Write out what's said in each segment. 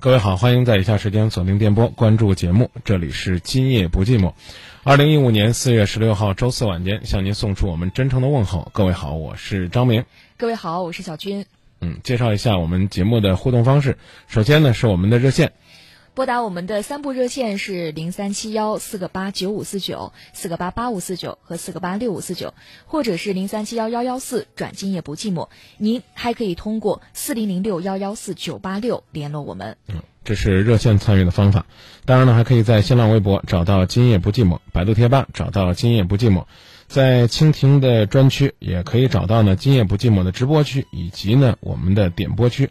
各位好，欢迎在以下时间锁定电波关注节目，这里是今夜不寂寞。二零一五年四月十六号周四晚间，向您送出我们真诚的问候。各位好，我是张明。各位好，我是小军。嗯，介绍一下我们节目的互动方式。首先呢，是我们的热线。拨打我们的三部热线是零三七幺四个八九五四九、四个八八五四九和四个八六五四九，或者是零三七幺幺幺四转今夜不寂寞。您还可以通过四零零六幺幺四九八六联络我们。嗯，这是热线参与的方法。当然呢，还可以在新浪微博找到今夜不寂寞，百度贴吧找到今夜不寂寞，在蜻蜓的专区也可以找到呢今夜不寂寞的直播区以及呢我们的点播区。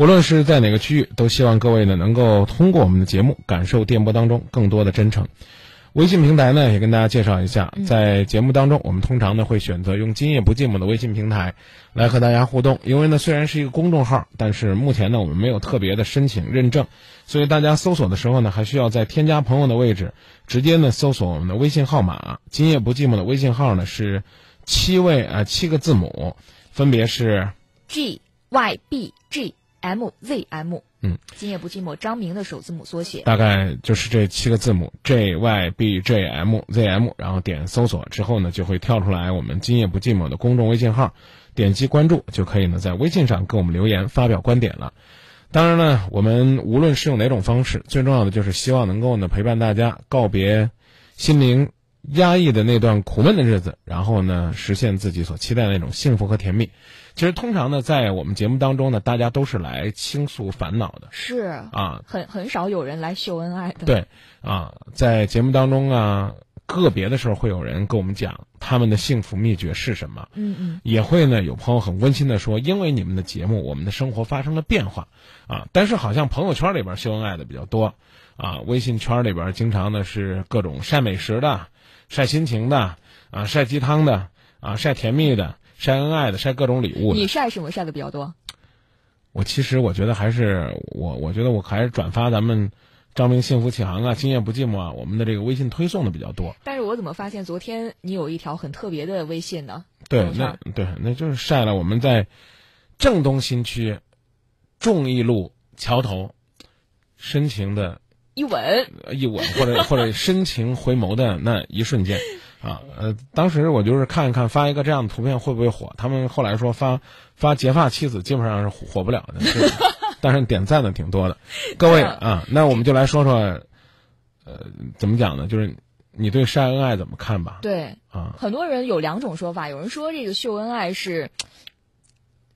无论是在哪个区域，都希望各位呢能够通过我们的节目感受电波当中更多的真诚。微信平台呢也跟大家介绍一下，在节目当中，我们通常呢会选择用“今夜不寂寞”的微信平台来和大家互动。因为呢虽然是一个公众号，但是目前呢我们没有特别的申请认证，所以大家搜索的时候呢还需要在添加朋友的位置直接呢搜索我们的微信号码。“今夜不寂寞”的微信号呢是七位啊七个字母，分别是 G Y B G。M Z M，嗯，今夜不寂寞，张明的首字母缩写，大概就是这七个字母 J Y B J M Z M，然后点搜索之后呢，就会跳出来我们今夜不寂寞的公众微信号，点击关注就可以呢，在微信上跟我们留言发表观点了。当然呢，我们无论是用哪种方式，最重要的就是希望能够呢陪伴大家告别心灵压抑的那段苦闷的日子，然后呢实现自己所期待的那种幸福和甜蜜。其实通常呢，在我们节目当中呢，大家都是来倾诉烦恼的，是啊，很很少有人来秀恩爱的。对啊，在节目当中啊，个别的时候会有人跟我们讲他们的幸福秘诀是什么。嗯嗯，也会呢，有朋友很温馨的说，因为你们的节目，我们的生活发生了变化啊。但是好像朋友圈里边秀恩爱的比较多啊，微信圈里边经常呢是各种晒美食的、晒心情的啊、晒鸡汤的啊、晒甜蜜的。晒恩爱的，晒各种礼物。你晒什么晒的比较多？我其实我觉得还是我，我觉得我还是转发咱们张明幸福启航啊，今夜不寂寞啊，我们的这个微信推送的比较多。但是我怎么发现昨天你有一条很特别的微信呢？对，那对，那就是晒了我们在正东新区众义路桥头深情的一吻，一吻，或者或者深情回眸的那一瞬间。啊，呃，当时我就是看一看发一个这样的图片会不会火？他们后来说发发结发妻子基本上是火不了的，但是点赞的挺多的。各位 啊，那我们就来说说，呃，怎么讲呢？就是你对晒恩爱怎么看吧？对啊，很多人有两种说法，有人说这个秀恩爱是，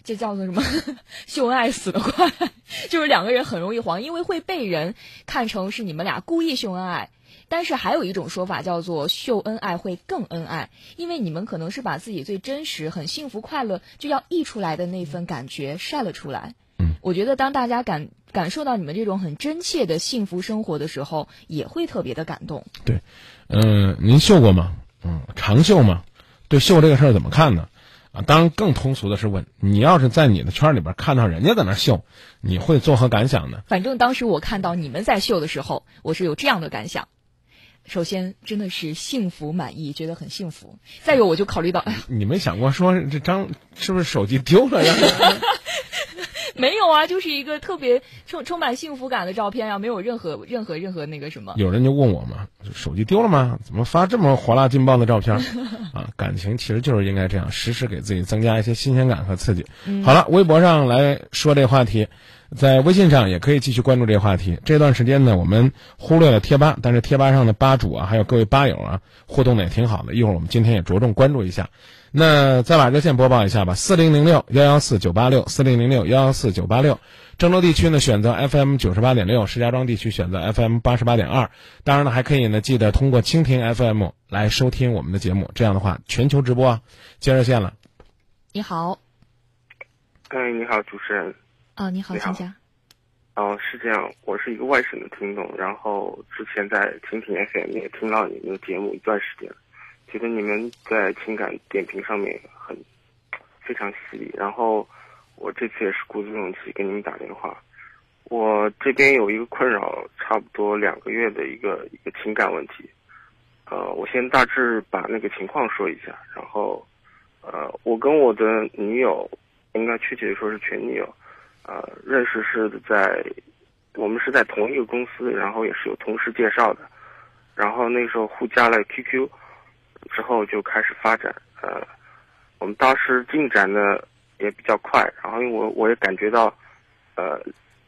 这叫做什么？秀恩爱死得快，就是两个人很容易黄，因为会被人看成是你们俩故意秀恩爱。但是还有一种说法叫做秀恩爱会更恩爱，因为你们可能是把自己最真实、很幸福、快乐就要溢出来的那份感觉晒了出来。嗯，我觉得当大家感感受到你们这种很真切的幸福生活的时候，也会特别的感动。对，嗯，您秀过吗？嗯，常秀吗？对秀这个事儿怎么看呢？啊，当然更通俗的是问你，要是在你的圈里边看到人家在那秀，你会作何感想呢？反正当时我看到你们在秀的时候，我是有这样的感想。首先，真的是幸福满意，觉得很幸福。再有，我就考虑到，哎呀，你没想过说这张是不是手机丢了呀？没有啊，就是一个特别充充满幸福感的照片啊，没有任何任何任何那个什么。有人就问我嘛，手机丢了吗？怎么发这么火辣劲爆的照片？啊，感情其实就是应该这样，时时给自己增加一些新鲜感和刺激。好了，微博上来说这话题。在微信上也可以继续关注这个话题。这段时间呢，我们忽略了贴吧，但是贴吧上的吧主啊，还有各位吧友啊，互动的也挺好的。一会儿我们今天也着重关注一下。那再把热线播报一下吧：四零零六幺幺四九八六，四零零六幺幺四九八六。郑州地区呢选择 FM 九十八点六，石家庄地区选择 FM 八十八点二。当然了，还可以呢，记得通过蜻蜓 FM 来收听我们的节目。这样的话，全球直播啊。接热线了。你好。哎，你好，主持人。啊，你好，请讲。哦，是这样，我是一个外省的听众，然后之前在蜻蜓 FM 也听到你们的节目一段时间，觉得你们在情感点评上面很非常犀利，然后我这次也是鼓足勇气给你们打电话。我这边有一个困扰，差不多两个月的一个一个情感问题。呃，我先大致把那个情况说一下，然后，呃，我跟我的女友，应该确切的说是前女友。呃，认识是在我们是在同一个公司，然后也是有同事介绍的，然后那时候互加了 QQ，之后就开始发展。呃，我们当时进展呢也比较快，然后因为我我也感觉到，呃，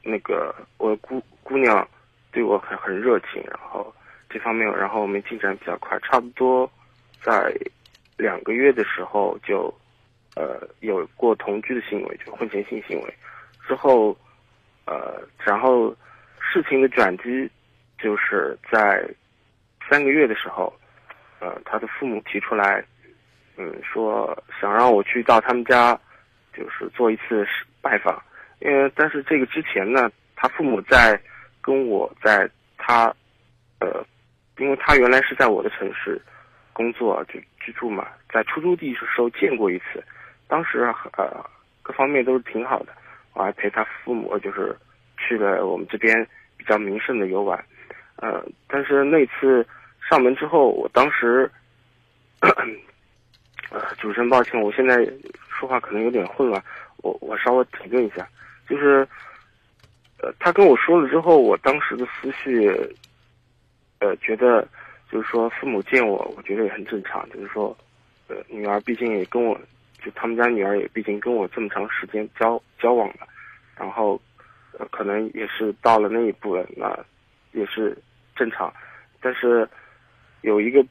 那个我姑姑娘对我很很热情，然后这方面，然后我们进展比较快，差不多在两个月的时候就。呃，有过同居的行为，就婚前性行为，之后，呃，然后事情的转机就是在三个月的时候，呃，他的父母提出来，嗯，说想让我去到他们家，就是做一次拜访，因为但是这个之前呢，他父母在跟我在他，呃，因为他原来是在我的城市工作就居住嘛，在出租地的时候见过一次。当时呃，各方面都是挺好的，我还陪他父母就是去了我们这边比较名胜的游玩，呃，但是那次上门之后，我当时，呃，主持人抱歉，我现在说话可能有点混乱，我我稍微停顿一下，就是，呃，他跟我说了之后，我当时的思绪，呃，觉得就是说父母见我，我觉得也很正常，就是说，呃，女儿毕竟也跟我。就他们家女儿也毕竟跟我这么长时间交交往了，然后，呃，可能也是到了那一步了，那也是正常。但是有一个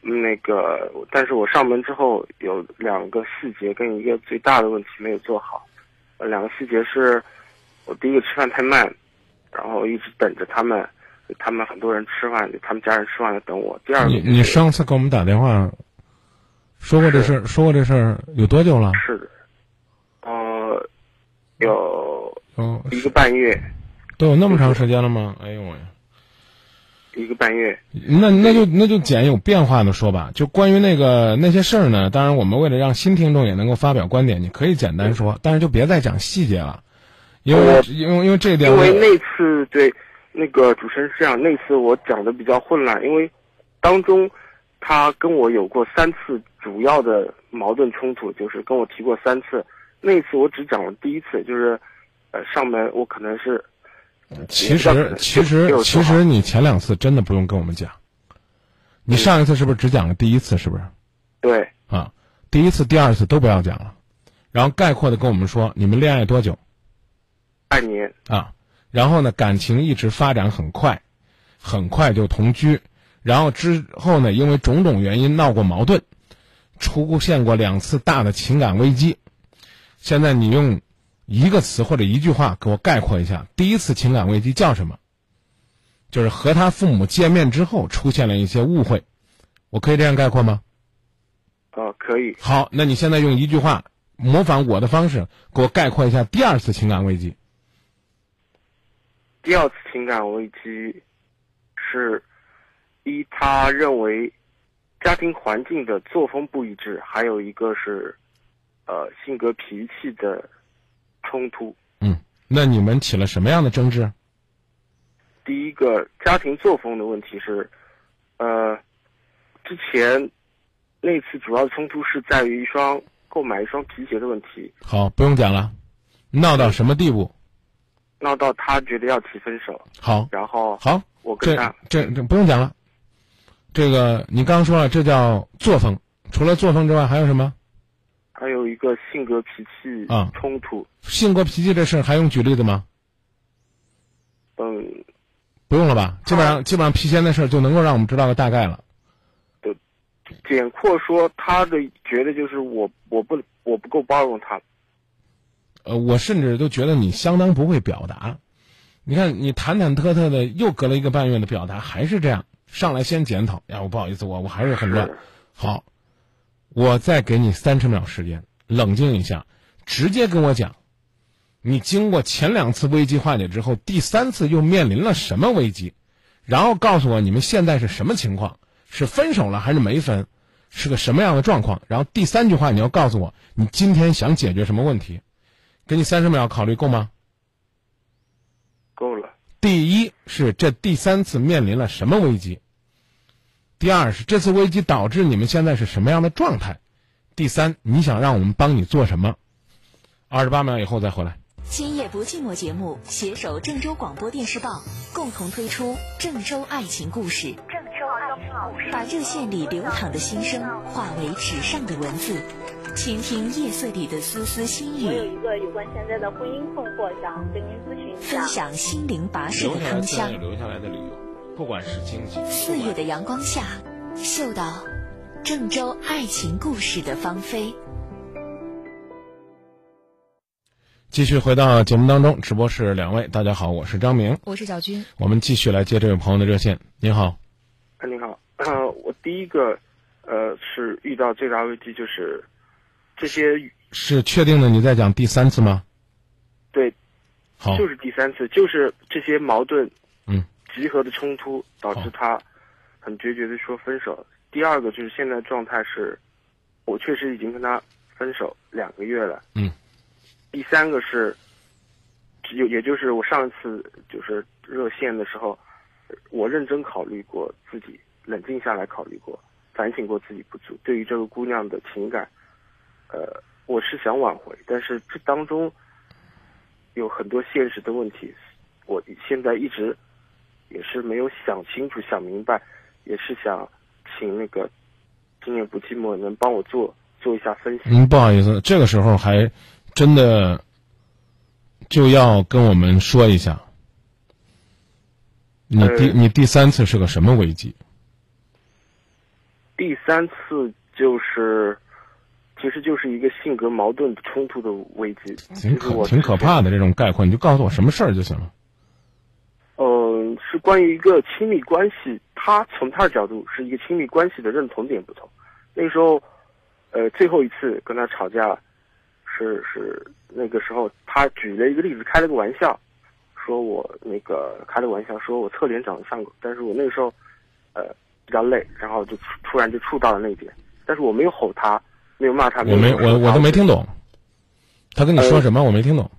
那个，但是我上门之后有两个细节跟一个最大的问题没有做好。呃，两个细节是，我第一个吃饭太慢，然后一直等着他们，他们很多人吃饭，他们家人吃饭在等我。第二个，你你上次给我们打电话。说过这事儿，说过这事儿有多久了？是的，呃，有一个半月，都有那么长时间了吗？哎呦喂，一个半月。那那就那就简有变化的说吧。就关于那个那些事儿呢，当然我们为了让新听众也能够发表观点，你可以简单说，但是就别再讲细节了，因为因为因为这一点。因为那次对那个主持人是这样，那次我讲的比较混乱，因为当中他跟我有过三次。主要的矛盾冲突就是跟我提过三次，那次我只讲了第一次，就是，呃，上门我可能是，其实其实其实你前两次真的不用跟我们讲，你上一次是不是只讲了第一次？是不是？对。啊，第一次、第二次都不要讲了，然后概括的跟我们说你们恋爱多久？半年。啊，然后呢，感情一直发展很快，很快就同居，然后之后呢，因为种种原因闹过矛盾。出现过两次大的情感危机，现在你用一个词或者一句话给我概括一下，第一次情感危机叫什么？就是和他父母见面之后出现了一些误会，我可以这样概括吗？哦，可以。好，那你现在用一句话模仿我的方式给我概括一下第二次情感危机。第二次情感危机是一，他认为。家庭环境的作风不一致，还有一个是，呃，性格脾气的冲突。嗯，那你们起了什么样的争执？第一个家庭作风的问题是，呃，之前那次主要的冲突是在于一双购买一双皮鞋的问题。好，不用讲了，闹到什么地步？闹到他觉得要提分手。好，然后好，我跟他这这不用讲了。这个你刚说了，这叫作风。除了作风之外，还有什么？还有一个性格脾气啊冲突。性格脾气这事儿还用举例子吗？嗯，不用了吧？基本上基本上皮鞋的事儿就能够让我们知道个大概了。对，简括说，他的觉得就是我我不我不够包容他。呃，我甚至都觉得你相当不会表达。你看，你忐忐忑忑的，又隔了一个半月的表达还是这样。上来先检讨，呀，我不好意思，我我还是很乱。好，我再给你三十秒时间，冷静一下，直接跟我讲，你经过前两次危机化解之后，第三次又面临了什么危机？然后告诉我你们现在是什么情况？是分手了还是没分？是个什么样的状况？然后第三句话你要告诉我，你今天想解决什么问题？给你三十秒考虑够吗？够了。第一是这第三次面临了什么危机？第二是这次危机导致你们现在是什么样的状态？第三，你想让我们帮你做什么？二十八秒以后再回来。今夜不寂寞节目携手郑州广播电视报共同推出《郑州爱情故事》，郑州爱情故事，把热线里流淌的心声化为纸上的文字，倾听夜色里的丝丝心我有，一个有关现在的婚姻困惑，想跟您咨询一下。分享心灵跋涉的留下来芳香自然有。留下来的理由，不管是经济，四月的阳光下，嗅到郑州爱情故事的芳菲。继续回到节目当中，直播室两位，大家好，我是张明，我是小军。我们继续来接这位朋友的热线。您好，哎，你好，呃，我第一个，呃，是遇到最大危机就是这些，是确定的你在讲第三次吗？对，好，就是第三次，就是这些矛盾，嗯，集合的冲突导致他很决绝的说分手。第二个就是现在状态是，我确实已经跟他分手两个月了，嗯。第三个是，只有也就是我上一次就是热线的时候，我认真考虑过自己，冷静下来考虑过，反省过自己不足。对于这个姑娘的情感，呃，我是想挽回，但是这当中有很多现实的问题，我现在一直也是没有想清楚、想明白，也是想请那个今夜不寂寞能帮我做做一下分析。嗯，不好意思，这个时候还真的就要跟我们说一下，你第呃你第三次是个什么危机？第三次就是，其实就是一个性格矛盾冲突的危机。挺可挺可怕的这种概括，你就告诉我什么事儿就行了。嗯，是关于一个亲密关系，他从他的角度是一个亲密关系的认同点不同。那个时候，呃，最后一次跟他吵架，是是那个时候他举了一个例子，开了个玩笑，说我那个开了个玩笑，说我侧脸长得像狗，但是我那个时候，呃，比较累，然后就突突然就触到了那一点，但是我没有吼他，没有骂他，我没我我都没听懂，他跟你说呃什么我没听懂。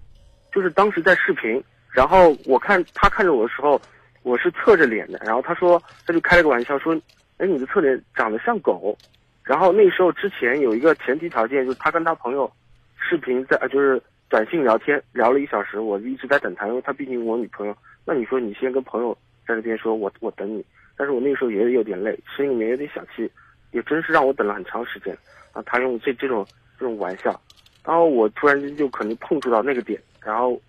就是当时在视频，然后我看他看着我的时候，我是侧着脸的，然后他说他就开了个玩笑说，哎，你的侧脸长得像狗，然后那时候之前有一个前提条件，就是他跟他朋友视频在就是短信聊天聊了一小时，我一直在等他，因为他毕竟我女朋友。那你说你先跟朋友在那边说我我等你，但是我那个时候也有点累，心里面有点小气，也真是让我等了很长时间。啊，他用这这种这种玩笑，然后我突然间就可能碰触到那个点，然后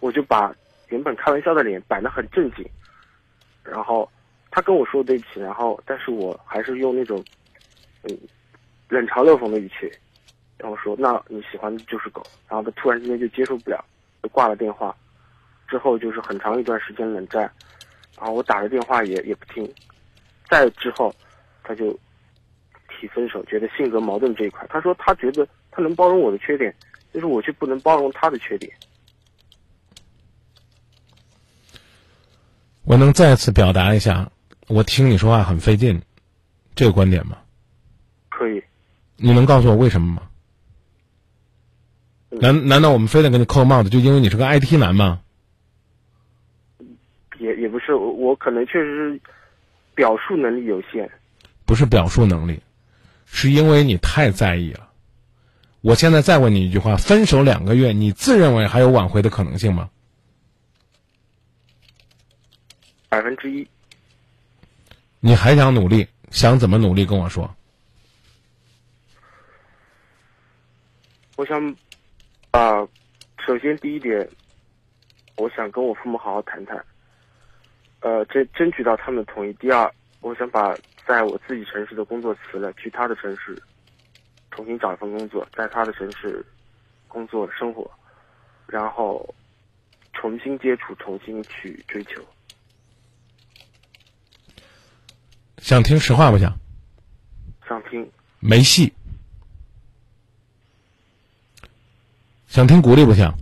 我就把原本开玩笑的脸摆得很正经，然后他跟我说对不起，然后但是我还是用那种嗯冷嘲热讽的语气，然后说那你喜欢的就是狗，然后他突然之间就接受不了，就挂了电话，之后就是很长一段时间冷战，然后我打了电话也也不听，再之后他就提分手，觉得性格矛盾这一块，他说他觉得他能包容我的缺点，就是我却不能包容他的缺点。我能再次表达一下，我听你说话很费劲，这个观点吗？可以，你能告诉我为什么吗？嗯难难道我们非得给你扣帽子，就因为你是个 IT 男吗？也也不是我，我可能确实是表述能力有限。不是表述能力，是因为你太在意了。我现在再问你一句话：分手两个月，你自认为还有挽回的可能性吗？百分之一，你还想努力？想怎么努力？跟我说。我想，啊、首先第一点，我想跟我父母好好谈谈，呃，争争取到他们的同意。第二，我想把在我自己城市的工作辞了，去他的城市重新找一份工作，在他的城市工作生活，然后重新接触，重新去追求。想听实话不想？想听，没戏。想听鼓励不想？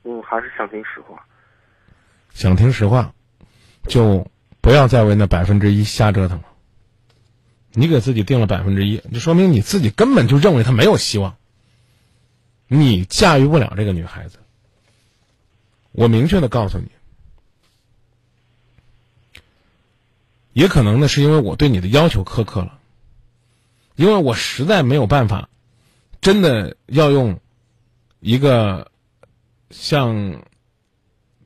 我，还是想听实话。想听实话，就不要再为那百分之一瞎折腾了。你给自己定了百分之一，就说明你自己根本就认为他没有希望。你驾驭不了这个女孩子。我明确的告诉你，也可能呢是因为我对你的要求苛刻了，因为我实在没有办法，真的要用一个像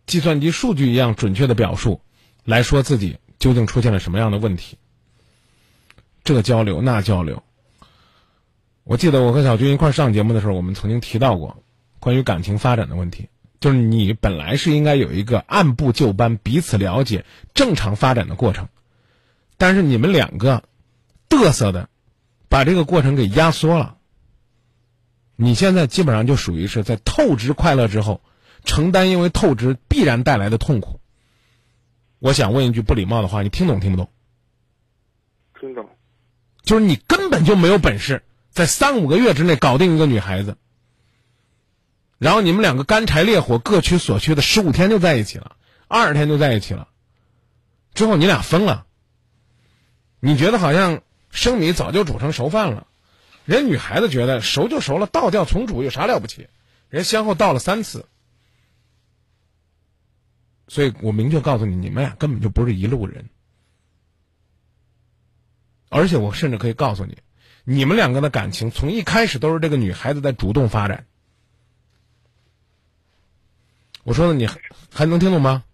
计算机数据一样准确的表述来说自己究竟出现了什么样的问题。这交流那交流，我记得我和小军一块上节目的时候，我们曾经提到过关于感情发展的问题。就是你本来是应该有一个按部就班、彼此了解、正常发展的过程，但是你们两个嘚瑟的，把这个过程给压缩了。你现在基本上就属于是在透支快乐之后，承担因为透支必然带来的痛苦。我想问一句不礼貌的话，你听懂听不懂？听懂。就是你根本就没有本事在三五个月之内搞定一个女孩子。然后你们两个干柴烈火各取所需的十五天就在一起了，二十天就在一起了，之后你俩分了。你觉得好像生米早就煮成熟饭了，人女孩子觉得熟就熟了，倒掉重煮有啥了不起？人先后倒了三次，所以我明确告诉你，你们俩根本就不是一路人。而且我甚至可以告诉你，你们两个的感情从一开始都是这个女孩子在主动发展。我说的你还能听懂吗？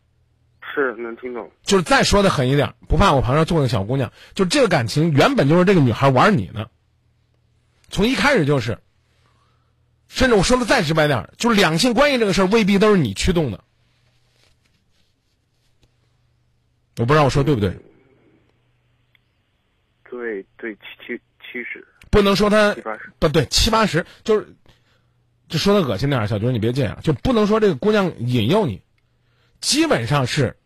是能听懂。就是再说的狠一点，不怕我旁边坐个小姑娘，就这个感情原本就是这个女孩玩你呢，从一开始就是。甚至我说的再直白点，就是两性关系这个事儿未必都是你驱动的。我不知道我说对不对？对对，七七七十。不能说他七八十。不对，七八十就是。就说的恶心点，小军你别这样，就不能说这个姑娘引诱你，基本上是，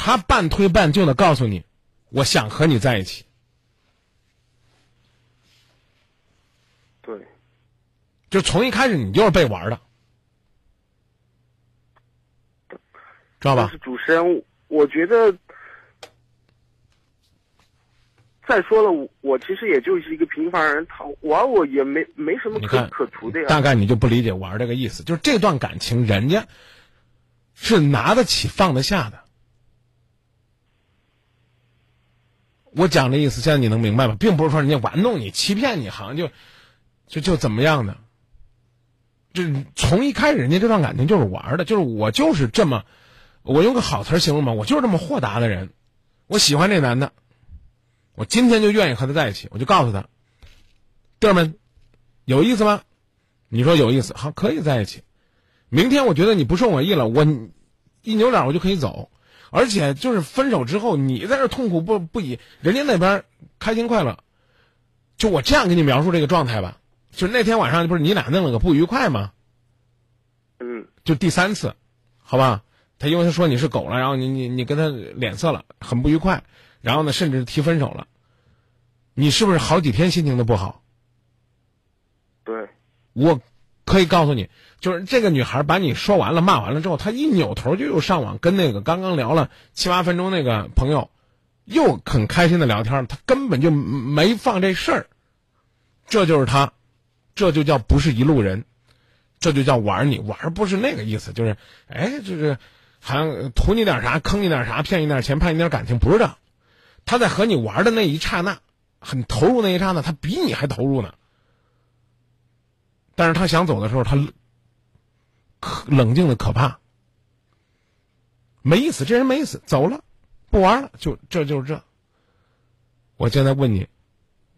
她半推半就的告诉你，我想和你在一起。对，就从一开始你就是被玩的，知道吧？是主持人，我觉得。再说了，我其实也就是一个平凡人，他玩我也没没什么可可图的呀。大概你就不理解玩这个意思，就是这段感情人家是拿得起放得下的。我讲的意思，现在你能明白吗？并不是说人家玩弄你、欺骗你，好像就就就怎么样的。就从一开始，人家这段感情就是玩的，就是我就是这么，我用个好词形容嘛，我就是这么豁达的人，我喜欢这男的。我今天就愿意和他在一起，我就告诉他，弟儿们，有意思吗？你说有意思，好，可以在一起。明天我觉得你不顺我意了，我一扭脸我就可以走。而且就是分手之后，你在这痛苦不不已，人家那边开心快乐。就我这样给你描述这个状态吧，就是那天晚上不是你俩弄了个不愉快吗？嗯。就第三次，好吧？他因为他说你是狗了，然后你你你跟他脸色了，很不愉快。然后呢，甚至提分手了，你是不是好几天心情都不好？对，我可以告诉你，就是这个女孩把你说完了、骂完了之后，她一扭头就又上网跟那个刚刚聊了七八分钟那个朋友，又很开心的聊天，她根本就没放这事儿。这就是她，这就叫不是一路人，这就叫玩你玩不是那个意思，就是哎，就是好像图你点啥，坑你点啥，骗你点钱，骗你点感情，不是这。他在和你玩的那一刹那，很投入那一刹那，他比你还投入呢。但是他想走的时候，他可冷静的可怕，没意思，这人没意思，走了，不玩了，就这就是这。我现在问你，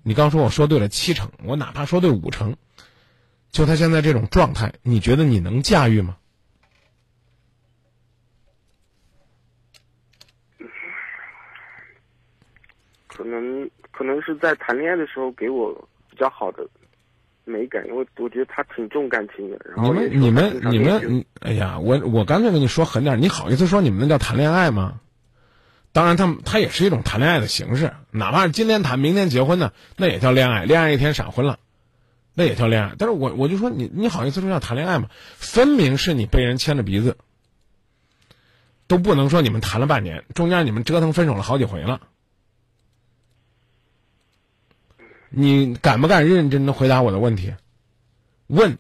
你刚说我说对了七成，我哪怕说对五成，就他现在这种状态，你觉得你能驾驭吗？可能可能是在谈恋爱的时候给我比较好的美感，因为我觉得他挺重感情的。然后你们你们你们，哎呀，我我干脆跟你说狠点，你好意思说你们那叫谈恋爱吗？当然，他他也是一种谈恋爱的形式，哪怕是今天谈，明天结婚呢，那也叫恋爱。恋爱一天闪婚了，那也叫恋爱。但是我我就说你你好意思说叫谈恋爱吗？分明是你被人牵着鼻子，都不能说你们谈了半年，中间你们折腾分手了好几回了。你敢不敢认认真真回答我的问题？问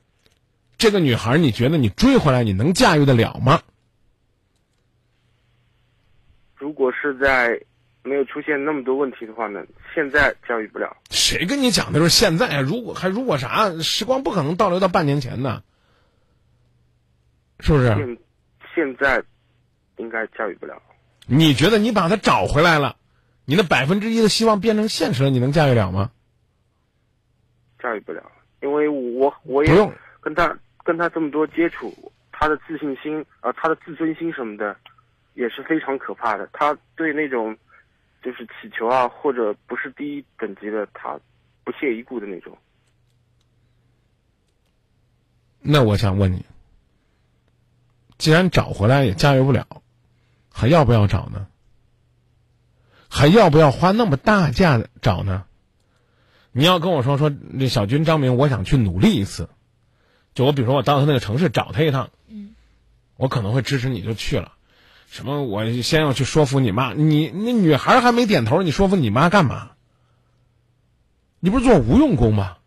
这个女孩，你觉得你追回来，你能驾驭得了吗？如果是在没有出现那么多问题的话呢？现在驾驭不了。谁跟你讲的是现在？如果还如果啥？时光不可能倒流到半年前呢。是不是？现现在应该驾驭不了。你觉得你把他找回来了，你的百分之一的希望变成现实了，你能驾驭了吗？驾驭不了，因为我我不用也跟他跟他这么多接触，他的自信心啊、呃他的自尊心什么的，也是非常可怕的。他对那种就是乞求啊，或者不是第一等级的，他不屑一顾的那种。那我想问你，既然找回来也驾驭不了，还要不要找呢？还要不要花那么大价找呢？你要跟我说说，那小军张明，我想去努力一次，就我比如说我到他那个城市找他一趟，嗯，我可能会支持你就去了。什么？我先要去说服你妈，你那女孩还没点头，你说服你妈干嘛？你不是做无用功吗？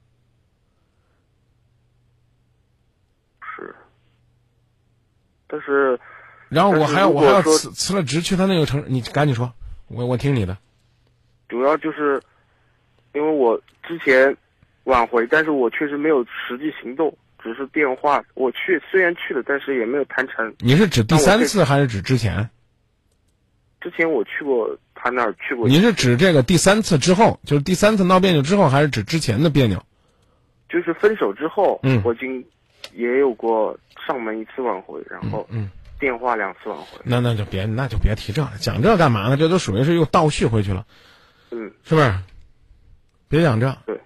是，但是然后我还要我还要辞辞了职去他那个城市，你赶紧说，我我听你的。主要就是因为我之前挽回，但是我确实没有实际行动，只是电话。我去虽然去了，但是也没有谈成。你是指第三次还是指之前？之前我去过他那儿去过，你是指这个第三次之后，就是第三次闹别扭之后，还是指之前的别扭？就是分手之后，嗯我已经也有过上门一次挽回，然后嗯，电话两次挽回。那那就别那就别提这了，讲这干嘛呢？这都属于是又倒叙回去了，嗯，是不是？别讲这。对，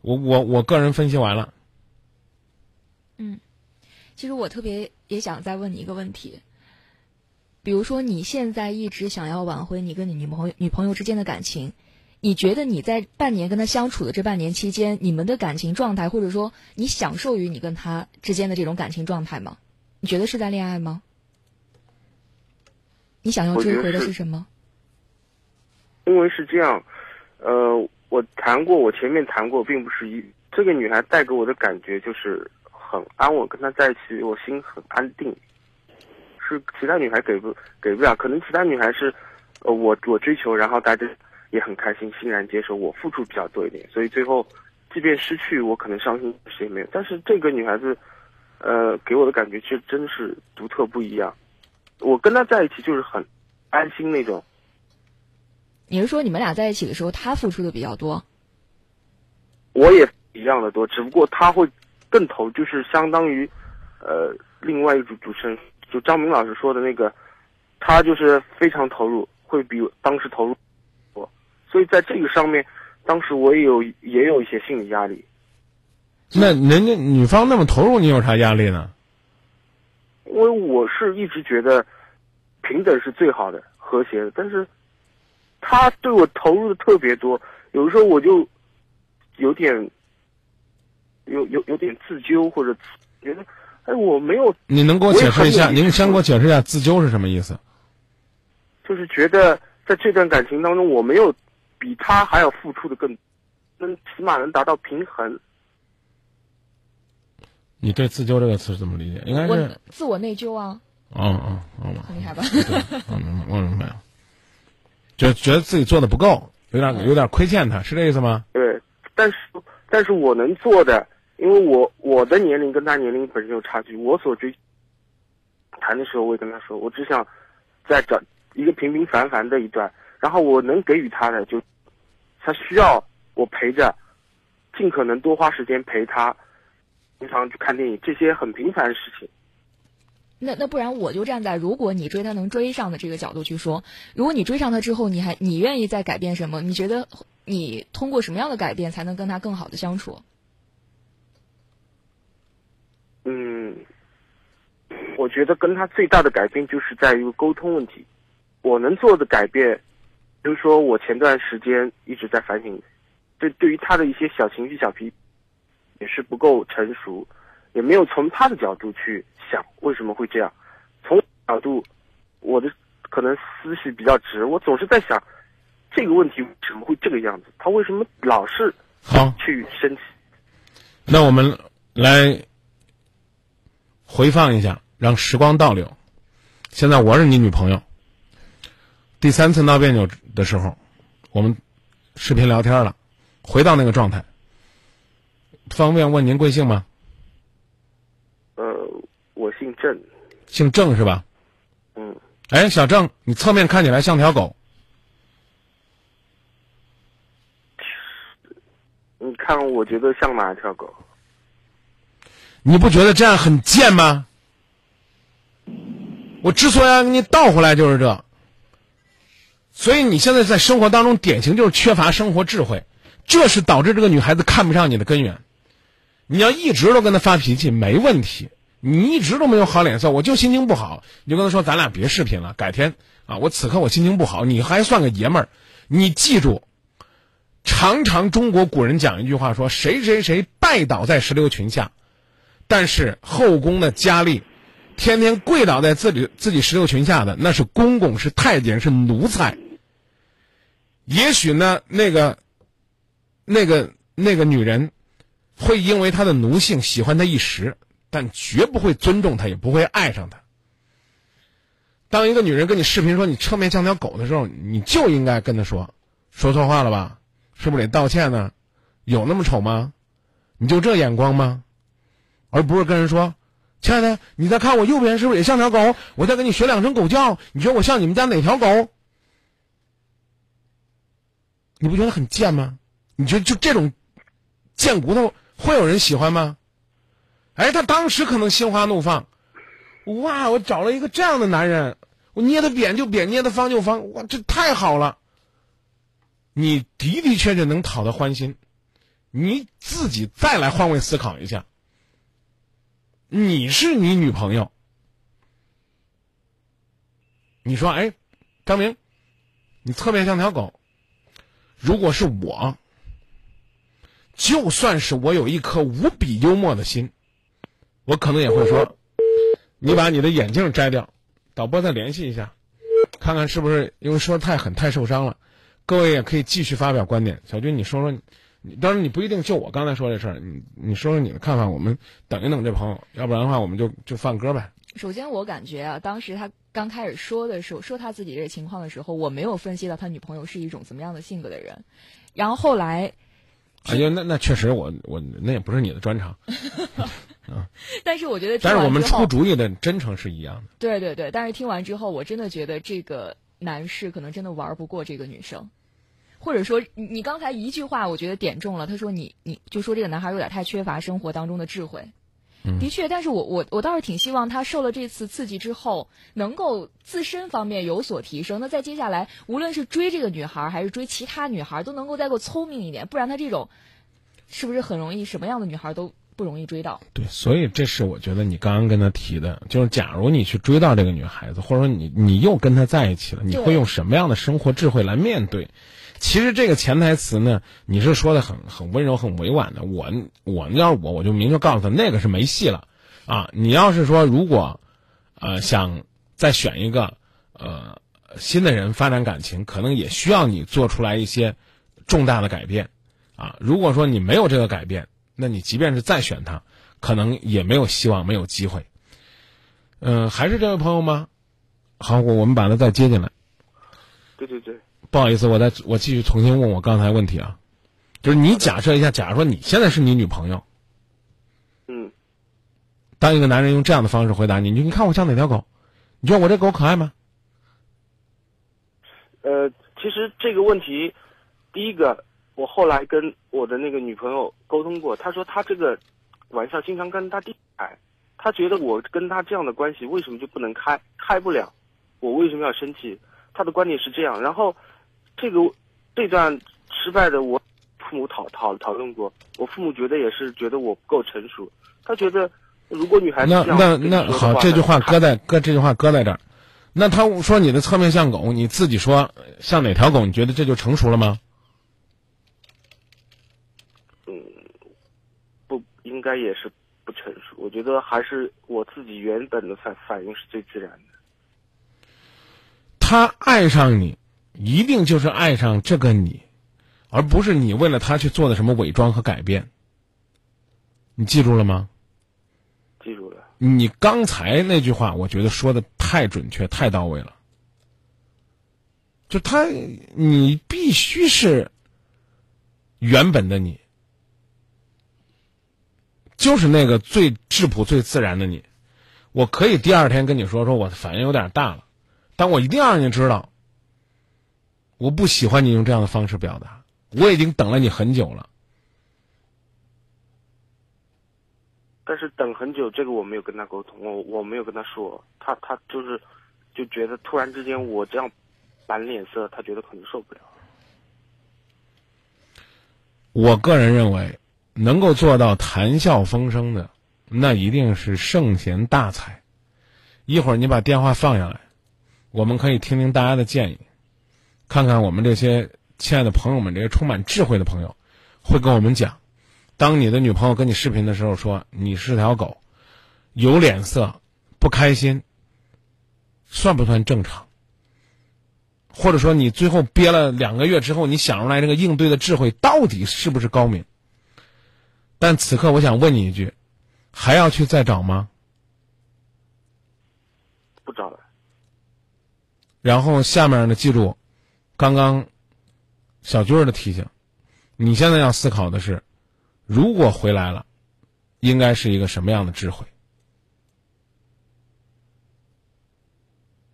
我我我个人分析完了。嗯其实我特别也想再问你一个问题，比如说你现在一直想要挽回你跟你女朋友女朋友之间的感情，你觉得你在半年跟她相处的这半年期间，你们的感情状态，或者说你享受于你跟她之间的这种感情状态吗？你觉得是在恋爱吗？你想要追回的是什么？因为是这样，呃，我谈过，我前面谈过，并不是一这个女孩带给我的感觉就是很安稳，跟她在一起我心很安定，是其他女孩给不给不了，可能其他女孩是，呃，我我追求，然后大家也很开心，欣然接受，我付出比较多一点，所以最后即便失去，我可能伤心谁也没有，但是这个女孩子，呃，给我的感觉却真是独特不一样，我跟她在一起就是很安心那种。你是说你们俩在一起的时候，他付出的比较多？我也一样的多，只不过他会更投，就是相当于，呃，另外一组主主持人就张明老师说的那个，他就是非常投入，会比当时投入多，所以在这个上面，当时我也有也有一些心理压力，那人家女方那么投入，你有啥压力呢？因为我是一直觉得平等是最好的、和谐的，但是他对我投入的特别多，有的时候我就有点有有有点自纠，或者觉得哎我没有，你能给我解释一下？您先给我解释一下自纠是什么意思？就是觉得在这段感情当中我没有比他还要付出的更，能起码能达到平衡。你对“自纠”这个词怎么理解？应该是我自我内疚啊，哦哦哦，很厉害吧？对，我明白，我明白了，就觉得自己做的不够，有点有点亏欠他，是这意思吗？对，但是但是我能做的，因为我我的年龄跟他年龄本身有差距，我所追谈的时候，我也跟他说，我只想再找一个平平凡凡的一段，然后我能给予他的就，他需要我陪着，尽可能多花时间陪他，经常去看电影，这些很平凡的事情。那那不然我就站在如果你追他能追上的这个角度去说，如果你追上他之后，你还你愿意再改变什么？你觉得你通过什么样的改变才能跟他更好的相处？嗯，我觉得跟他最大的改变就是在于沟通问题。我能做的改变，就是说我前段时间一直在反省，对对于他的一些小情绪、小脾，也是不够成熟，也没有从他的角度去想为什么会这样。从角度，我的可能思绪比较直，我总是在想这个问题为什么会这个样子，他为什么老是好，去生气？那我们来回放一下，让时光倒流。现在我是你女朋友，第三次闹别扭的时候，我们视频聊天了，回到那个状态。方便问您贵姓吗？郑，姓郑是吧？嗯，哎，小郑，你侧面看起来像条狗，你看我觉得像哪一条狗？你不觉得这样很贱吗？我之所以要给你倒回来，就是这。所以你现在在生活当中，典型就是缺乏生活智慧，这是导致这个女孩子看不上你的根源。你要一直都跟她发脾气没问题，你一直都没有好脸色，我就心情不好，你就跟他说咱俩别视频了，改天啊，我此刻我心情不好，你还算个爷们儿。你记住，常常中国古人讲一句话说，谁谁谁拜倒在石榴裙下，但是后宫的佳丽。天天跪倒在自己自己石榴裙下的，那是公公，是太监，是奴才。也许呢，那个、那个、那个女人，会因为她的奴性喜欢他一时，但绝不会尊重他，也不会爱上他。当一个女人跟你视频说你侧面像条狗的时候，你就应该跟她说：“说错话了吧？是不是得道歉呢？有那么丑吗？你就这眼光吗？”而不是跟人说。亲爱的，你再看我右边是不是也像条狗？我再给你学两声狗叫，你觉得我像你们家哪条狗？你不觉得很贱吗？你觉得就这种贱骨头会有人喜欢吗？哎，他当时可能心花怒放，哇！我找了一个这样的男人，我捏的扁就扁，捏的方就方，哇，这太好了！你的的确确能讨他欢心，你自己再来换位思考一下。你是你女朋友，你说哎，张明，你侧面像条狗。如果是我，就算是我有一颗无比幽默的心，我可能也会说，你把你的眼镜摘掉。导播再联系一下，看看是不是因为说太狠太受伤了。各位也可以继续发表观点。小军，你说说。你当然你不一定就我刚才说这事儿，你你说说你的看法，我们等一等这朋友，要不然的话我们就就放歌呗。首先我感觉啊，当时他刚开始说的时候，说他自己这个情况的时候，我没有分析到他女朋友是一种怎么样的性格的人，然后后来，哎呀，那那确实我我那也不是你的专长，啊，但是我觉得，但是我们出主意的真诚是一样的。对对对，但是听完之后，我真的觉得这个男士可能真的玩不过这个女生。或者说，你你刚才一句话，我觉得点中了。他说你你就说这个男孩有点太缺乏生活当中的智慧，的确。但是我我我倒是挺希望他受了这次刺激之后，能够自身方面有所提升。那在接下来，无论是追这个女孩还是追其他女孩，都能够再够聪明一点。不然他这种，是不是很容易什么样的女孩都不容易追到？对，所以这是我觉得你刚刚跟他提的，就是假如你去追到这个女孩子，或者说你你又跟她在一起了，你会用什么样的生活智慧来面对？其实这个潜台词呢，你是说的很很温柔、很委婉的。我我要是我，我就明确告诉他，那个是没戏了，啊！你要是说如果，呃，想再选一个呃新的人发展感情，可能也需要你做出来一些重大的改变，啊！如果说你没有这个改变，那你即便是再选他，可能也没有希望，没有机会。嗯，还是这位朋友吗？好，我我们把他再接进来。对对对。不好意思，我再我继续重新问我刚才问题啊，就是你假设一下，假如说你现在是你女朋友，嗯，当一个男人用这样的方式回答你，你你看我像哪条狗？你觉得我这狗可爱吗？呃，其实这个问题，第一个，我后来跟我的那个女朋友沟通过，她说她这个玩笑经常跟她弟开，她觉得我跟她这样的关系为什么就不能开？开不了，我为什么要生气？她的观点是这样，然后。这个这段失败的，我父母讨讨讨论过，我父母觉得也是觉得我不够成熟，他觉得如果女孩子那那那好，这句话搁在搁这句话搁在这儿，那他说你的侧面像狗，你自己说像哪条狗？你觉得这就成熟了吗？嗯，不应该也是不成熟，我觉得还是我自己原本的反反应是最自然的。他爱上你。一定就是爱上这个你，而不是你为了他去做的什么伪装和改变。你记住了吗？记住了。你刚才那句话，我觉得说的太准确、太到位了。就他，你必须是原本的你，就是那个最质朴、最自然的你。我可以第二天跟你说，说我的反应有点大了，但我一定要让你知道，我不喜欢你用这样的方式表达。我已经等了你很久了。但是等很久，这个我没有跟他沟通，我我没有跟他说，他他就是就觉得突然之间我这样板脸色，他觉得可能受不了。我个人认为，能够做到谈笑风生的，那一定是圣贤大才。一会儿你把电话放下来，我们可以听听大家的建议，看看我们这些亲爱的朋友们，这些充满智慧的朋友，会跟我们讲。当你的女朋友跟你视频的时候说你是条狗，有脸色，不开心，算不算正常？或者说你最后憋了两个月之后，你想出来这个应对的智慧到底是不是高明？但此刻我想问你一句，还要去再找吗？不找了。然后下面呢，记住，刚刚小军儿的提醒，你现在要思考的是。如果回来了，应该是一个什么样的智慧？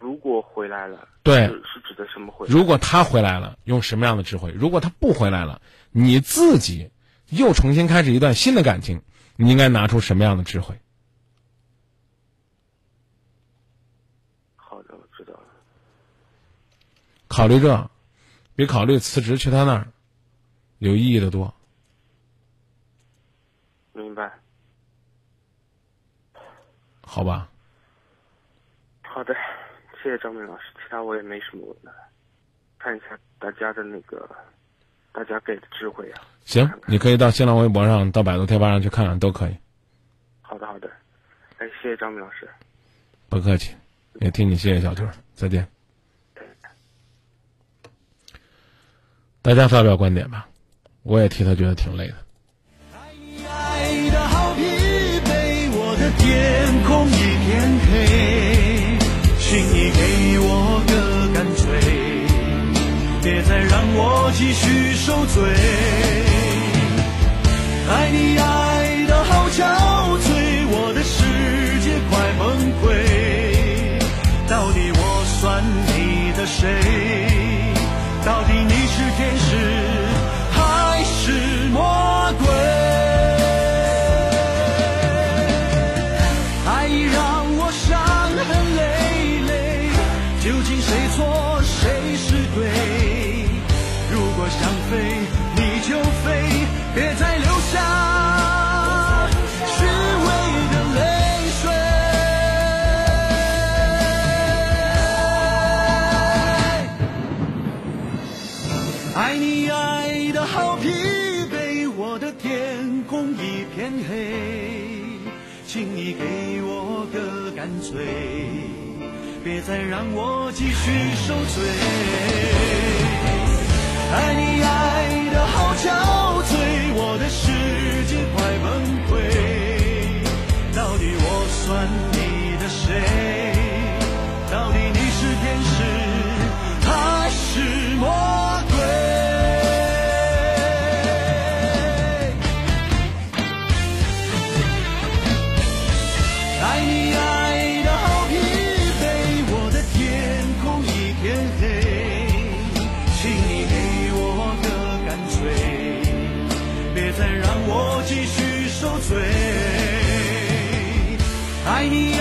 如果回来了，对，是指的什么回？如果他回来了，用什么样的智慧？如果他不回来了，你自己又重新开始一段新的感情，你应该拿出什么样的智慧？好的，我知道了。考虑这，比考虑辞职去他那儿有意义的多。明白，好吧。好的，谢谢张明老师，其他我也没什么问的。看一下大家的那个，大家给的智慧啊。行，你可以到新浪微博上、到百度贴吧上去看看，都可以。好的，好的。哎，谢谢张明老师。不客气，也替你谢谢小军，再见。大家发表观点吧，我也替他觉得挺累的。天空一片黑，请你给我个别再让我继续受罪。爱你爱的好憔悴，别再留下虚伪的泪水，爱你爱的好疲惫，我的天空一片黑，请你给我个干脆，别再让我继续受罪，爱你爱的好憔悴。醉爱你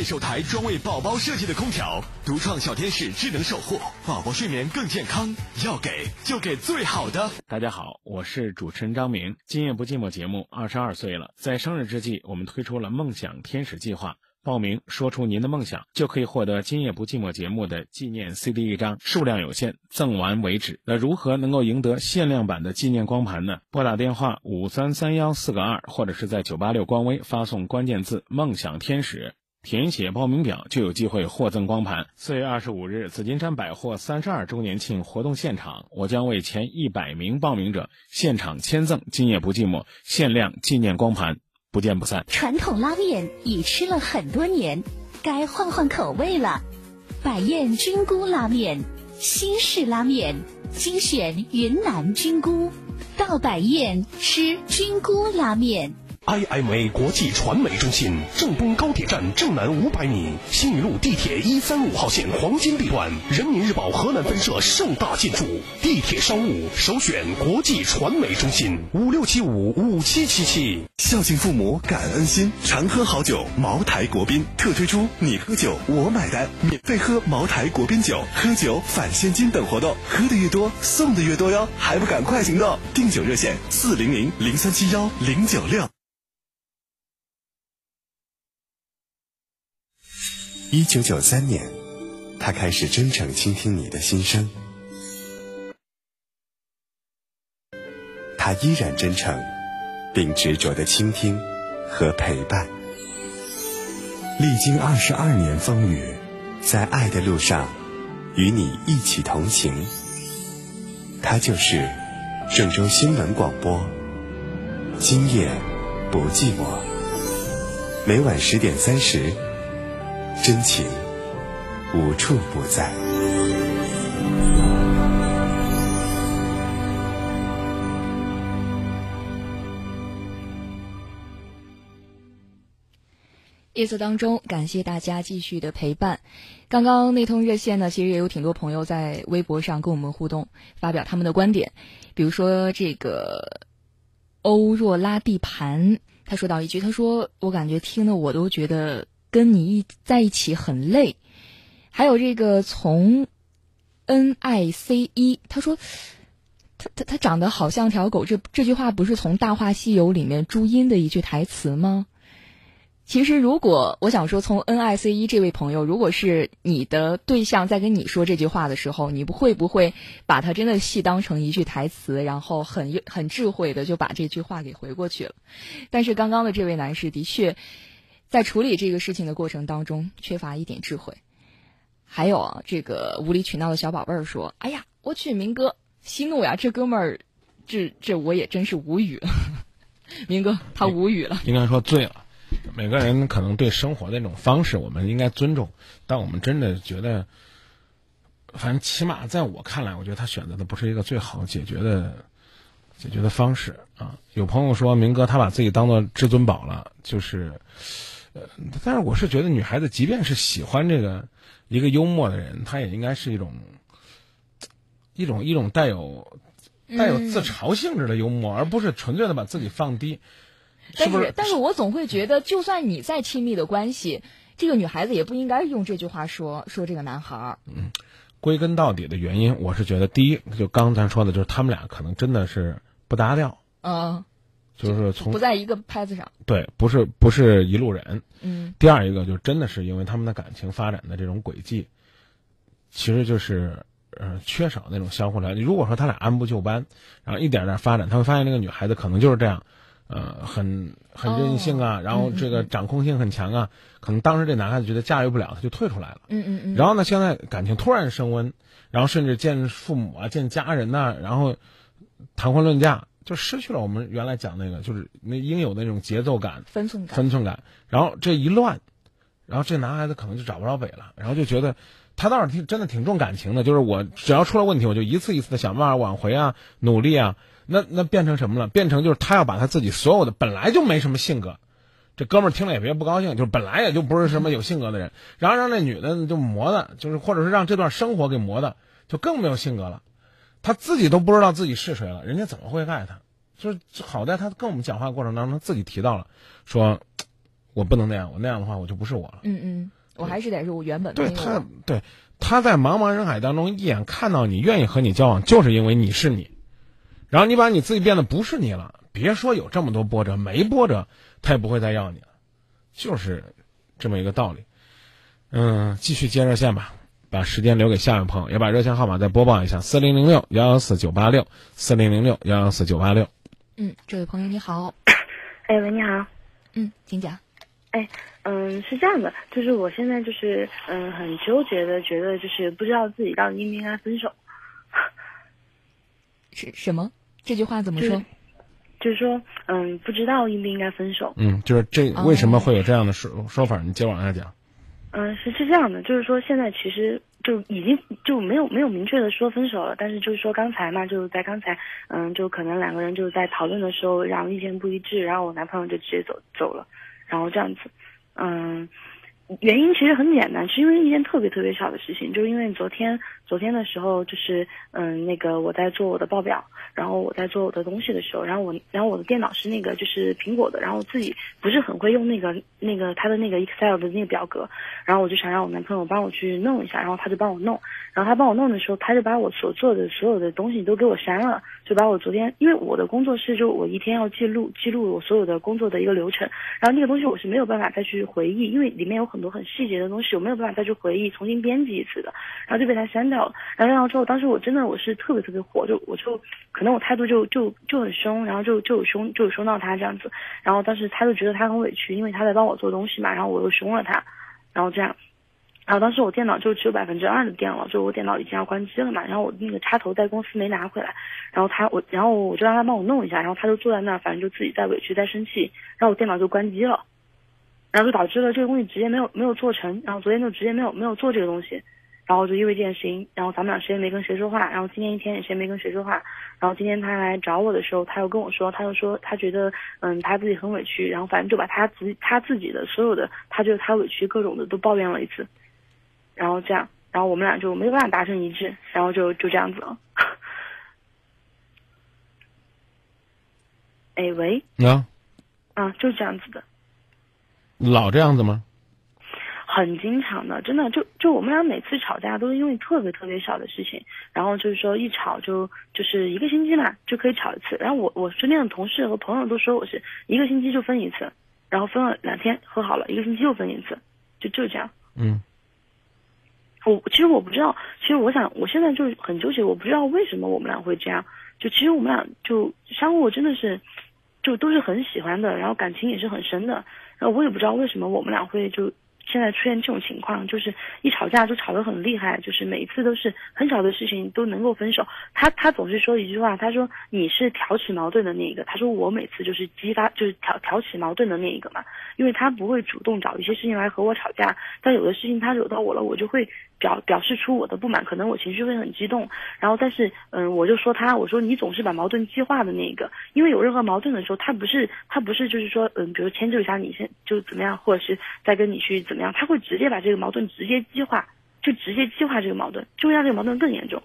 内首台专为宝宝设计的空调，独创小天使智能守护，宝宝睡眠更健康。要给就给最好的。大家好，我是主持人张明。今夜不寂寞节目二十二岁了，在生日之际，我们推出了梦想天使计划。报名说出您的梦想，就可以获得《今夜不寂寞》节目的纪念 CD 一张，数量有限，赠完为止。那如何能够赢得限量版的纪念光盘呢？拨打电话五三三幺四个二，或者是在九八六官微发送关键字“梦想天使”。填写报名表就有机会获赠光盘。四月二十五日，紫金山百货三十二周年庆活动现场，我将为前一百名报名者现场签赠《今夜不寂寞》限量纪念光盘，不见不散。传统拉面已吃了很多年，该换换口味了。百宴菌菇拉面，新式拉面，精选云南菌菇，到百宴吃菌菇拉面。IMA 国际传媒中心正东高铁站正南五百米，新宇路地铁一三五号线黄金地段，人民日报河南分社盛大进驻，地铁商务首选国际传媒中心，五六七五五七七七。孝敬父母，感恩心，常喝好酒。茅台国宾特推出“你喝酒我买单”，免费喝茅台国宾酒，喝酒返现金等活动，喝的越多送的越多哟，还不赶快行动！订酒热线：四零零零三七幺零九六。一九九三年，他开始真诚倾听你的心声，他依然真诚，并执着的倾听和陪伴。历经二十二年风雨，在爱的路上，与你一起同行。他就是郑州新闻广播，今夜不寂寞。每晚十点三十。真情无处不在。夜色当中，感谢大家继续的陪伴。刚刚那通热线呢，其实也有挺多朋友在微博上跟我们互动，发表他们的观点。比如说这个欧若拉地盘，他说到一句，他说：“我感觉听的我都觉得。”跟你一在一起很累，还有这个从 N I C E，他说他他他长得好像条狗，这这句话不是从《大话西游》里面朱茵的一句台词吗？其实，如果我想说，从 N I C E 这位朋友，如果是你的对象在跟你说这句话的时候，你不会不会把他真的戏当成一句台词，然后很很智慧的就把这句话给回过去了？但是刚刚的这位男士的确。在处理这个事情的过程当中，缺乏一点智慧。还有啊，这个无理取闹的小宝贝儿说：“哎呀，我去，明哥息怒呀！这哥们儿，这这我也真是无语了。明哥他无语了，应该说醉了。每个人可能对生活的那种方式，我们应该尊重，但我们真的觉得，反正起码在我看来，我觉得他选择的不是一个最好解决的解决的方式啊。有朋友说明哥他把自己当做至尊宝了，就是。呃，但是我是觉得，女孩子即便是喜欢这个一个幽默的人，她也应该是一种一种一种带有带有自嘲性质的幽默，嗯、而不是纯粹的把自己放低。但是，但是我总会觉得，就算你再亲密的关系，这个女孩子也不应该用这句话说说这个男孩儿。嗯，归根到底的原因，我是觉得，第一，就刚才说的，就是他们俩可能真的是不搭调。嗯。就是从不在一个拍子上，对，不是不是一路人。嗯。第二一个就真的是因为他们的感情发展的这种轨迹，其实就是呃缺少那种相互了解。如果说他俩按部就班，然后一点点发展，他会发现那个女孩子可能就是这样，呃，很很任性啊，哦、然后这个掌控性很强啊。嗯、可能当时这男孩子觉得驾驭不了，他就退出来了。嗯嗯嗯。然后呢，现在感情突然升温，然后甚至见父母啊、见家人呐、啊，然后谈婚论嫁。就失去了我们原来讲那个，就是那应有的那种节奏感、分寸感、分寸感。然后这一乱，然后这男孩子可能就找不着北了，然后就觉得他倒是挺真的挺重感情的，就是我只要出了问题，我就一次一次的想办法挽回啊、努力啊。那那变成什么了？变成就是他要把他自己所有的本来就没什么性格，这哥们儿听了也别不高兴，就是本来也就不是什么有性格的人，然后让那女的就磨的，就是或者是让这段生活给磨的，就更没有性格了。他自己都不知道自己是谁了，人家怎么会爱他？就是好在他跟我们讲话过程当中，他自己提到了，说，我不能那样，我那样的话我就不是我了。嗯嗯，我还是得是我原本的对他，对他在茫茫人海当中一眼看到你，愿意和你交往，就是因为你是你。然后你把你自己变得不是你了，别说有这么多波折，没波折他也不会再要你了，就是这么一个道理。嗯，继续接热线吧。把时间留给下一位朋友，也把热线号码再播报一下：四零零六幺幺四九八六，四零零六幺幺四九八六。嗯，这位朋友你好。哎喂，你好。嗯，请讲。哎，嗯，是这样的，就是我现在就是嗯很纠结的，觉得就是不知道自己到底应不应该分手。是什么？这句话怎么就是说？就是说，嗯，不知道应不应该分手。嗯，就是这为什么会有这样的说说法？你接着往下讲。嗯，是是这样的，就是说现在其实就已经就没有没有明确的说分手了，但是就是说刚才嘛，就是在刚才，嗯，就可能两个人就是在讨论的时候，然后意见不一致，然后我男朋友就直接走走了，然后这样子，嗯。原因其实很简单，是因为一件特别特别小的事情，就是因为昨天昨天的时候，就是嗯，那个我在做我的报表，然后我在做我的东西的时候，然后我然后我的电脑是那个就是苹果的，然后我自己不是很会用那个那个他的那个 Excel 的那个表格，然后我就想让我男朋友帮我去弄一下，然后他就帮我弄，然后他帮我弄的时候，他就把我所做的所有的东西都给我删了，就把我昨天因为我的工作室就我一天要记录记录我所有的工作的一个流程，然后那个东西我是没有办法再去回忆，因为里面有很多很细节的东西，我没有办法再去回忆，重新编辑一次的，然后就被他删掉然后然后之后，当时我真的我是特别特别火，就我就可能我态度就就就很凶，然后就就有凶就有凶到他这样子。然后当时他就觉得他很委屈，因为他在帮我做东西嘛，然后我又凶了他，然后这样。然后当时我电脑就只有百分之二的电了，就我电脑已经要关机了嘛，然后我那个插头在公司没拿回来，然后他我然后我就让他帮我弄一下，然后他就坐在那儿，反正就自己在委屈在生气，然后我电脑就关机了。然后就导致了这个东西直接没有没有做成，然后昨天就直接没有没有做这个东西，然后就因为这件事情，然后咱们俩谁也没跟谁说话，然后今天一天也谁也没跟谁说话，然后今天他来找我的时候，他又跟我说，他又说他觉得嗯他自己很委屈，然后反正就把他自己他自己的所有的他觉得他委屈各种的都抱怨了一次，然后这样，然后我们俩就没有办法达成一致，然后就就这样子了。哎喂，啊，啊，就这样子的。老这样子吗？很经常的，真的就就我们俩每次吵架都是因为特别特别小的事情，然后就是说一吵就就是一个星期嘛就可以吵一次，然后我我身边的同事和朋友都说我是一个星期就分一次，然后分了两天和好了，一个星期又分一次，就就这样。嗯，我其实我不知道，其实我想我现在就是很纠结，我不知道为什么我们俩会这样，就其实我们俩就相互真的是就都是很喜欢的，然后感情也是很深的。然后我也不知道为什么我们俩会就现在出现这种情况，就是一吵架就吵得很厉害，就是每一次都是很小的事情都能够分手。他他总是说一句话，他说你是挑起矛盾的那一个，他说我每次就是激发就是挑挑起矛盾的那一个嘛，因为他不会主动找一些事情来和我吵架，但有的事情他惹到我了，我就会表表示出我的不满，可能我情绪会很激动，然后但是嗯，我就说他，我说你总是把矛盾激化的那一个，因为有任何矛盾的时候，他不是他不是就是说嗯，比如迁就一下你先就怎么样，或者是再跟你去怎么样，他会直接把这个矛盾直接激化，就直接激化这个矛盾，就会让这个矛盾更严重。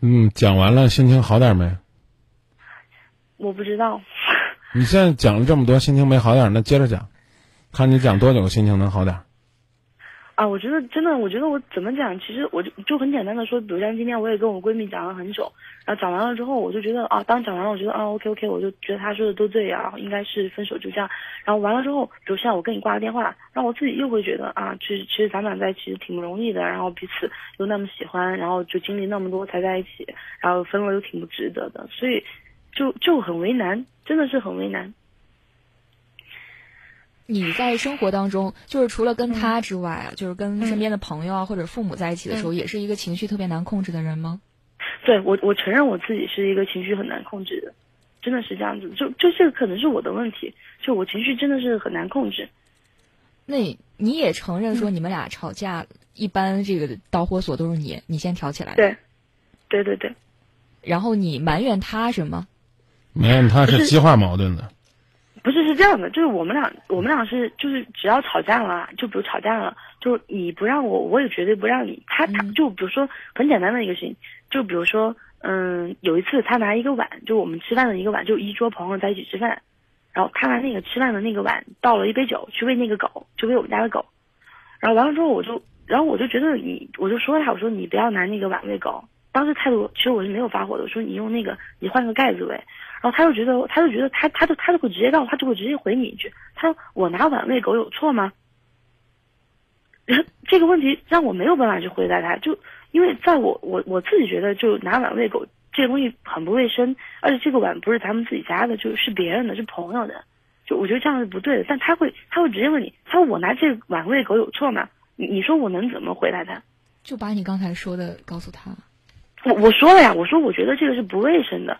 嗯，讲完了，心情好点没？我不知道，你现在讲了这么多，心情没好点，那接着讲，看你讲多久心情能好点。啊，我觉得真的，我觉得我怎么讲，其实我就就很简单的说，比如像今天我也跟我闺蜜讲了很久，然后讲完了之后，我就觉得啊，当讲完了，我觉得啊，OK OK，我就觉得她说的都对啊，应该是分手就这样。然后完了之后，比如像我跟你挂了电话，然后我自己又会觉得啊，其实其实咱们俩在一起挺不容易的，然后彼此又那么喜欢，然后就经历那么多才在一起，然后分了又挺不值得的，所以就就很为难，真的是很为难。你在生活当中，就是除了跟他之外啊，就是跟身边的朋友啊或者父母在一起的时候，也是一个情绪特别难控制的人吗？对我，我承认我自己是一个情绪很难控制的，真的是这样子。就就这个可能是我的问题，就我情绪真的是很难控制。那你也承认说你们俩吵架，一般这个导火索都是你，你先挑起来的。对，对对对。然后你埋怨他什么？埋怨他是激化矛盾的。不是是这样的，就是我们俩，我们俩是就是只要吵架了，就比如吵架了，就你不让我，我也绝对不让你。他他就比如说很简单的一个事情，就比如说嗯，有一次他拿一个碗，就我们吃饭的一个碗，就一桌朋友在一起吃饭，然后他拿那个吃饭的那个碗倒了一杯酒去喂那个狗，就喂我们家的狗，然后完了之后我就，然后我就觉得你，我就说他，我说你不要拿那个碗喂狗。当时态度其实我是没有发火的，我说你用那个你换个盖子喂。然后他就觉得，他就觉得他他就他就会直接告诉他就会直接回你一句，他说我拿碗喂狗有错吗？这个问题让我没有办法去回答他，就因为在我我我自己觉得，就拿碗喂狗这个东西很不卫生，而且这个碗不是咱们自己家的，就是别人的，是朋友的，就我觉得这样是不对的。但他会他会直接问你，他说我拿这个碗喂狗有错吗？你你说我能怎么回答他？就把你刚才说的告诉他。我我说了呀，我说我觉得这个是不卫生的。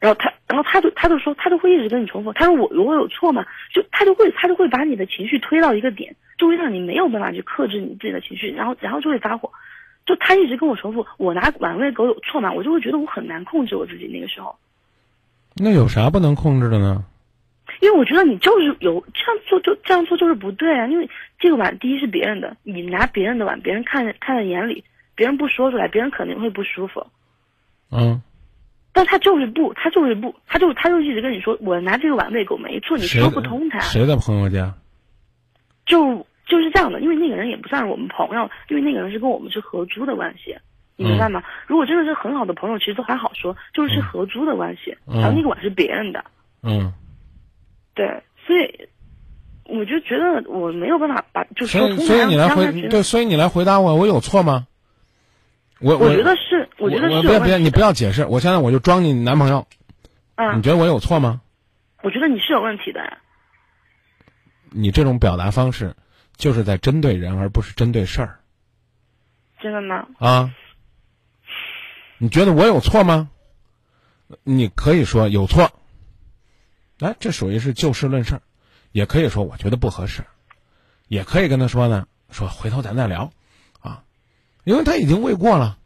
然后他，然后他就他就说，他就会一直跟你重复。他说我我有错吗？就他就会他就会把你的情绪推到一个点，就会让你没有办法去克制你自己的情绪，然后然后就会发火。就他一直跟我重复，我拿碗喂狗有错吗？我就会觉得我很难控制我自己那个时候。那有啥不能控制的呢？因为我觉得你就是有这样做，就这样做就是不对啊。因为这个碗第一是别人的，你拿别人的碗，别人看看在眼里，别人不说出来，别人肯定会不舒服。嗯。但他就是不，他就是不，他就他就一直跟你说，我拿这个碗喂狗没错，你说不通他。谁的朋友家？就就是这样的，因为那个人也不算是我们朋友，因为那个人是跟我们是合租的关系，你明白吗？如果真的是很好的朋友，其实都还好说，就是是合租的关系，然后那个碗是别人的。嗯。对，所以我就觉得我没有办法把就说通。所以你来回对，所以你来回答我，我有错吗？我我觉得是，我觉得是。别别，你不要解释，我现在我就装你男朋友。嗯。你觉得我有错吗？我觉得你是有问题的。你这种表达方式，就是在针对人，而不是针对事儿。真的吗？啊。你觉得我有错吗？你可以说有错。哎，这属于是就事论事儿，也可以说我觉得不合适，也可以跟他说呢，说回头咱再聊。因为他已经喂过了，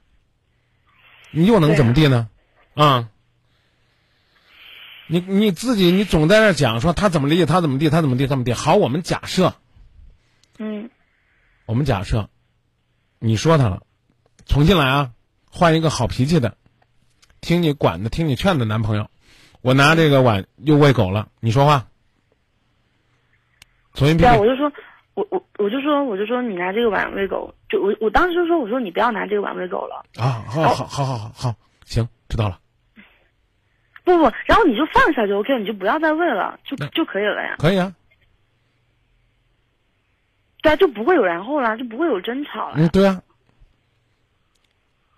你又能怎么地呢？啊，你你自己你总在那讲说他怎么理解他怎么地他怎么地怎么地。好，我们假设，嗯，我们假设，你说他了，重新来啊，换一个好脾气的，听你管的听你劝的男朋友，我拿这个碗又喂狗了，你说话，重新对啊，我就说。我我我就说我就说你拿这个碗喂狗，就我我当时就说我说你不要拿这个碗喂狗了啊，好好好好好好行知道了。不不，然后你就放下就 OK 了，你就不要再喂了，就就可以了呀。可以啊。对啊，就不会有然后了，就不会有争吵了。嗯，对啊。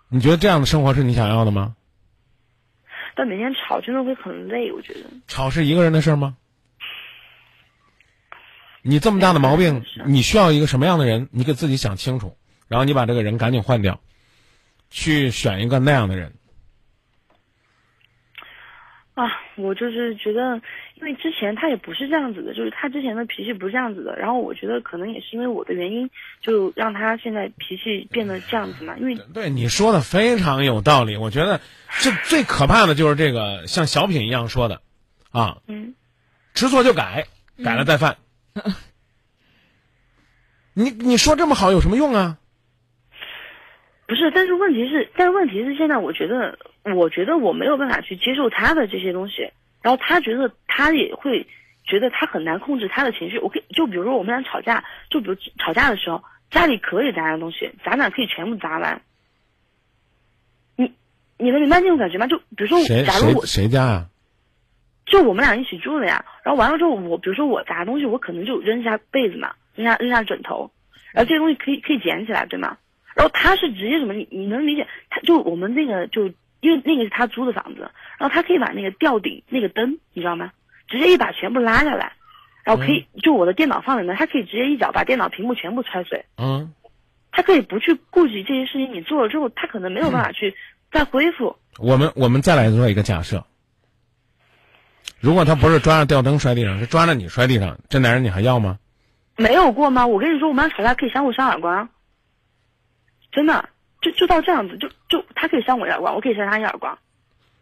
你觉得这样的生活是你想要的吗？但每天吵真的会很累，我觉得。吵是一个人的事吗？你这么大的毛病，你需要一个什么样的人？你给自己想清楚，然后你把这个人赶紧换掉，去选一个那样的人。啊，我就是觉得，因为之前他也不是这样子的，就是他之前的脾气不是这样子的。然后我觉得可能也是因为我的原因，就让他现在脾气变得这样子嘛。因为对你说的非常有道理，我觉得这最可怕的就是这个像小品一样说的，啊，嗯，知错就改，改了再犯。你你说这么好有什么用啊？不是，但是问题是，但是问题是，现在我觉得，我觉得我没有办法去接受他的这些东西，然后他觉得他也会觉得他很难控制他的情绪。我可以，就比如说我们俩吵架，就比如吵架的时候，家里可以砸的东西，咱俩可以全部砸完。你你能明白那种感觉吗？就比如说，假如我谁家啊？就我们俩一起住的呀，然后完了之后，我比如说我砸东西，我可能就扔下被子嘛，扔下扔下枕头，然后这些东西可以可以捡起来，对吗？然后他是直接什么？你你能理解？他就我们那个就因为那个是他租的房子，然后他可以把那个吊顶那个灯，你知道吗？直接一把全部拉下来，然后可以就我的电脑放在那，他可以直接一脚把电脑屏幕全部踹碎。嗯，他可以不去顾及这些事情，你做了之后，他可能没有办法去再恢复。我们我们再来做一个假设。如果他不是抓着吊灯摔地上，是抓着你摔地上，这男人你还要吗？没有过吗？我跟你说，我们俩吵架可以相互扇耳光，真的，就就到这样子，就就他可以扇我一耳光，我可以扇他一耳光。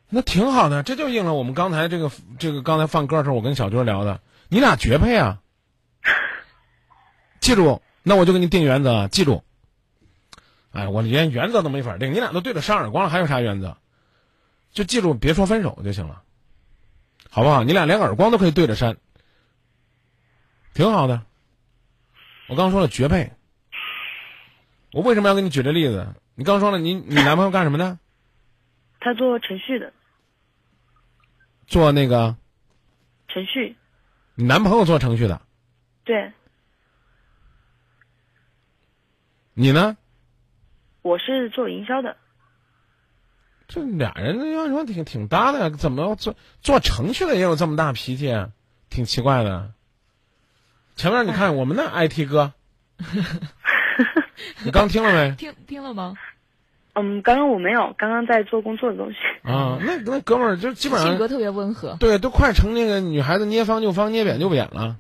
那挺好的，这就应了我们刚才这个这个刚才放歌的时候，我跟小军聊的，你俩绝配啊！记住，那我就给你定原则，记住。哎，我连原则都没法定，你俩都对着扇耳光了，还有啥原则？就记住，别说分手就行了。好不好？你俩连耳光都可以对着扇，挺好的。我刚说了绝配。我为什么要给你举这例子？你刚说了，你你男朋友干什么的？他做程序的。做那个。程序。你男朋友做程序的。对。你呢？我是做营销的。这俩人要说挺挺搭的，怎么做做程序的也有这么大脾气，啊？挺奇怪的。前面你看我们那 IT 哥，你刚听了没？听听了吗？嗯，刚刚我没有，刚刚在做工作的东西。啊，那那哥们儿就基本上性格特别温和。对，都快成那个女孩子捏方就方，捏扁就扁了。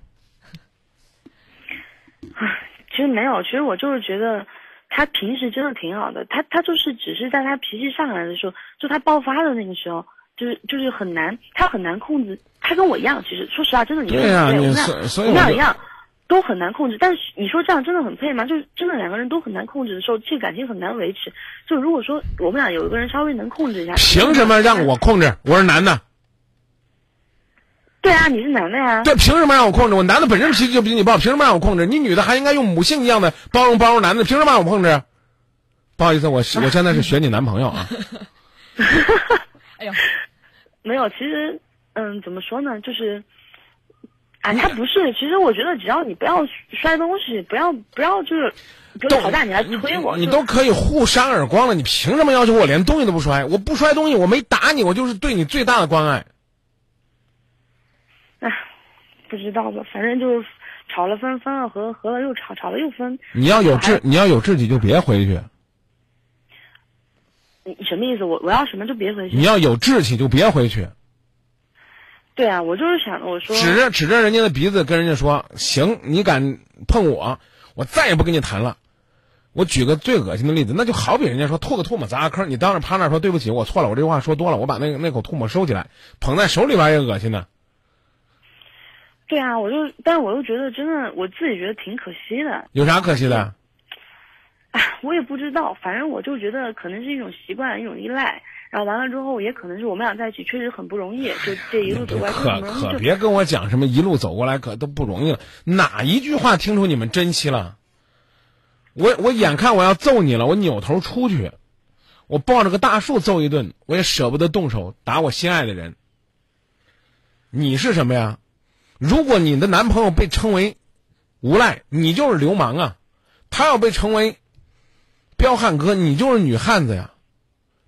其实没有，其实我就是觉得他平时真的挺好的，他他就是只是在他脾气上来的时候，就他爆发的那个时候，就是就是很难，他很难控制。他跟我一样，其实说实话，真的你对呀、我们你们俩一样，都很难控制。但是你说这样真的很配吗？就是真的两个人都很难控制的时候，这个感情很难维持。就如果说我们俩有一个人稍微能控制一下，凭什么让我控制？我是男的，对啊，你是男的呀。对，凭什么让我控制？我男的本身脾气就比你暴，凭什么让我控制？你女的还应该用母性一样的包容包容男的，凭什么让我控制？不好意思，我我现在是选你男朋友啊。哎呦，没有，其实，嗯，怎么说呢，就是，啊，他不是，其实我觉得只要你不要摔东西，不要不要就是，吵架你来推我，就你都可以互扇耳光了，你凭什么要求我连东西都不摔？我不摔东西，我没打你，我就是对你最大的关爱。哎，不知道吧，反正就是吵了分，分了合，合了又吵，吵了又分。你要有志，你要有志气就别回去。你什么意思？我我要什么就别回去。你要有志气就别回去，对啊，我就是想我说，指着指着人家的鼻子跟人家说：“行，你敢碰我，我再也不跟你谈了。”我举个最恶心的例子，那就好比人家说吐个唾沫砸个坑，你当着趴那说对不起，我错了，我这话说多了，我把那个那口唾沫收起来，捧在手里边也恶心呢。对啊，我就，但是我又觉得真的，我自己觉得挺可惜的。有啥可惜的？哎，我也不知道，反正我就觉得可能是一种习惯，一种依赖。然后完了之后，也可能是我们俩在一起确实很不容易，就这一路走过来可可别跟我讲什么一路走过来可都不容易了，哪一句话听出你们珍惜了？我我眼看我要揍你了，我扭头出去，我抱着个大树揍一顿，我也舍不得动手打我心爱的人。你是什么呀？如果你的男朋友被称为无赖，你就是流氓啊；他要被称为彪悍哥，你就是女汉子呀。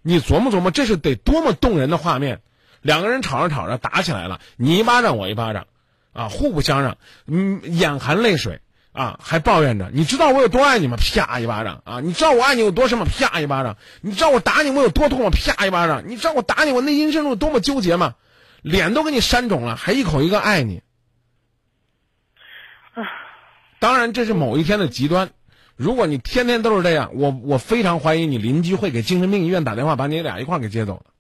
你琢磨琢磨，这是得多么动人的画面！两个人吵着吵着打起来了，你一巴掌我一巴掌，啊，互不相让，嗯，眼含泪水啊，还抱怨着，你知道我有多爱你吗？啪一巴掌啊！你知道我爱你有多深吗？啪一巴掌！你知道我打你我有多痛吗？啪一巴掌！你知道我打你我内心深处多么纠结吗？脸都给你扇肿了，还一口一个爱你。当然，这是某一天的极端。如果你天天都是这样，我我非常怀疑你邻居会给精神病医院打电话，把你俩一块儿给接走的。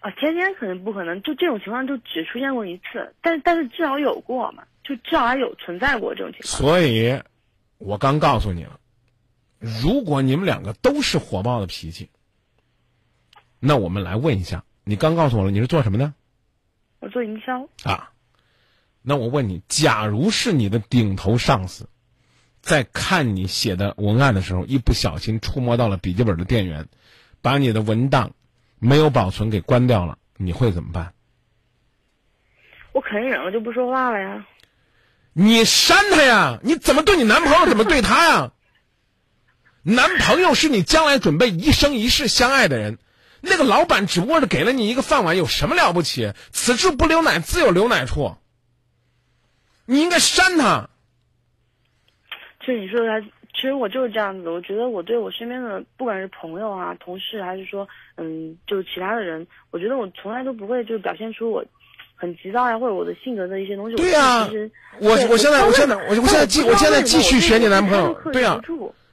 啊，天天肯定不可能，就这种情况就只出现过一次，但但是至少有过嘛，就至少还有存在过这种情况。所以，我刚告诉你了，如果你们两个都是火爆的脾气，那我们来问一下，你刚告诉我了，你是做什么的我做营销，啊？那我问你，假如是你的顶头上司，在看你写的文案的时候，一不小心触摸到了笔记本的电源，把你的文档没有保存给关掉了，你会怎么办？我肯定忍了就不说话了呀。你删他呀！你怎么对你男朋友，怎么对他呀？男朋友是你将来准备一生一世相爱的人，那个老板只不过是给了你一个饭碗，有什么了不起？此处不留奶，自有留奶处。你应该删他。其实你说的还，其实我就是这样子的。我觉得我对我身边的，不管是朋友啊、同事，还是说，嗯，就是其他的人，我觉得我从来都不会就是表现出我很急躁呀，或者我的性格的一些东西。对呀、我我现在我现在我我现在继我现在继续选你男朋友，对呀、呀、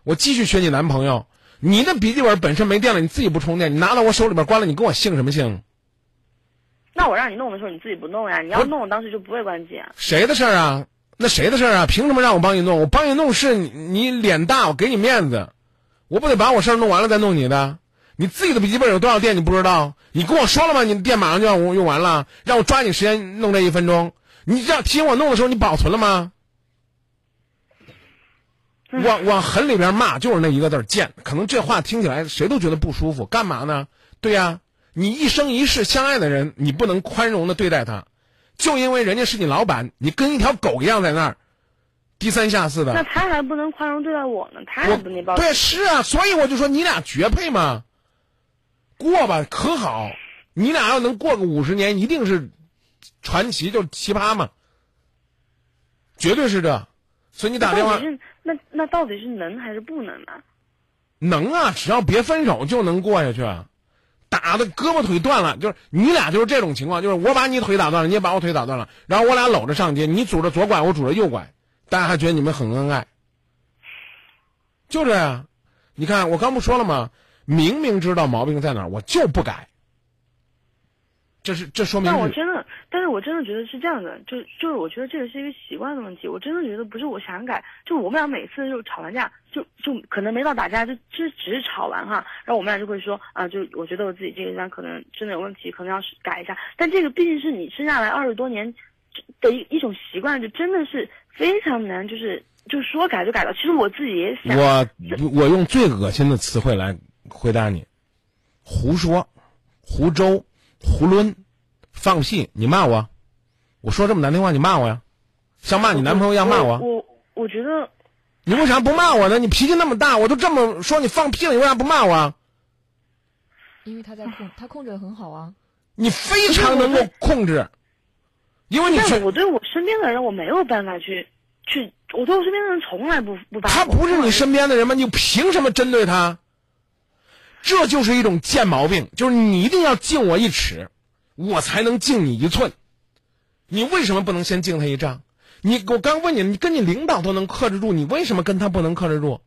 我继续选你男朋友。你的笔记本本身没电了，你自己不充电，你拿到我手里边关了，你跟我姓什么姓？那我让你弄的时候，你自己不弄呀？你要弄，当时就不会关机啊。谁的事儿啊？那谁的事儿啊？凭什么让我帮你弄？我帮你弄是你你脸大，我给你面子，我不得把我事儿弄完了再弄你的？你自己的笔记本有多少电你不知道？你跟我说了吗？你的电马上就要用完了，让我抓紧时间弄这一分钟。你这样提醒我弄的时候，你保存了吗？往往狠里边骂就是那一个字儿贱，可能这话听起来谁都觉得不舒服。干嘛呢？对呀、你一生一世相爱的人，你不能宽容的对待他，就因为人家是你老板，你跟一条狗一样在那儿，低三下四的。那他还不能宽容对待我呢，他还不那包。对，是啊，所以我就说你俩绝配嘛。过吧，可好。你俩要能过个五十年，一定是传奇，就是奇葩嘛，绝对是这。所以你打电话那那到底是能还是不能呢？能啊，只要别分手就能过下去。打的胳膊腿断了，就是你俩就是这种情况，就是我把你腿打断了，你也把我腿打断了，然后我俩搂着上街，你拄着左拐，我拄着右拐，大家还觉得你们很恩爱，就这样。你看我刚不说了吗？明明知道毛病在哪，我就不改。这是这说明但我真的，但是我真的觉得是这样的，就就是我觉得这个是一个习惯的问题。我真的觉得不是我想改，就我们俩每次就吵完架，就就可能没到打架，就就只是吵完哈，然后我们俩就会说啊，就我觉得我自己这个地方可能真的有问题，可能要是改一下。但这个毕竟是你生下来二十多年的一一种习惯，就真的是非常难，就是就说改就改了。其实我自己也想，我我用最恶心的词汇来回答你：胡说、胡诌、胡抡、放屁。你骂我，我说这么难听话，你骂我呀？像骂你男朋友一样骂我？我我觉得你为啥不骂我呢？你脾气那么大，我都这么说你放屁了，你为啥不骂我啊？因为他在控，他控制的很好啊。你非常能够控制，因为你我对我身边的人，我没有办法去去，我对我身边的人从来不不把他不是你身边的人吗？你凭什么针对他？这就是一种贱毛病，就是你一定要敬我一尺，我才能敬你一寸。你为什么不能先敬他一丈？你我刚问你，你跟你领导都能克制住，你为什么跟他不能克制住？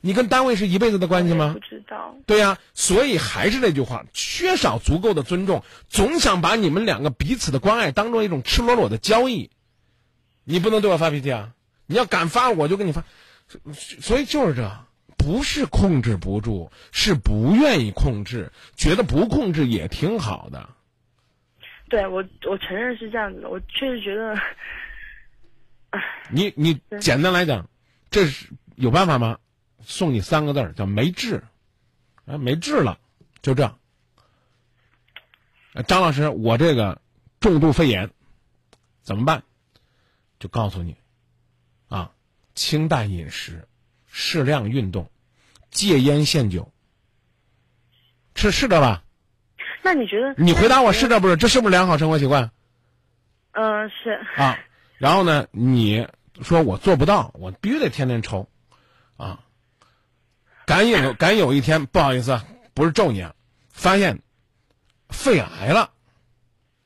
你跟单位是一辈子的关系吗不？知道。对呀、所以还是那句话，缺少足够的尊重，总想把你们两个彼此的关爱当做一种赤裸裸的交易。你不能对我发脾气啊！你要敢发，我就跟你发。所以就是这，不是控制不住，是不愿意控制，觉得不控制也挺好的。对我，我承认是这样子的，我确实觉得，你你简单来讲，这是有办法吗？送你三个字儿，叫没治，啊，没治了，就这。样张老师，我这个重度肺炎怎么办？就告诉你，啊，清淡饮食，适量运动，戒烟限酒。是是的吧？那你觉得？你回答我是这不是？这是不是良好生活习惯？嗯、是。啊，然后呢，你说我做不到，我必须得天天抽，啊，敢有 敢有一天，不好意思啊，不是咒你啊，发现肺癌了，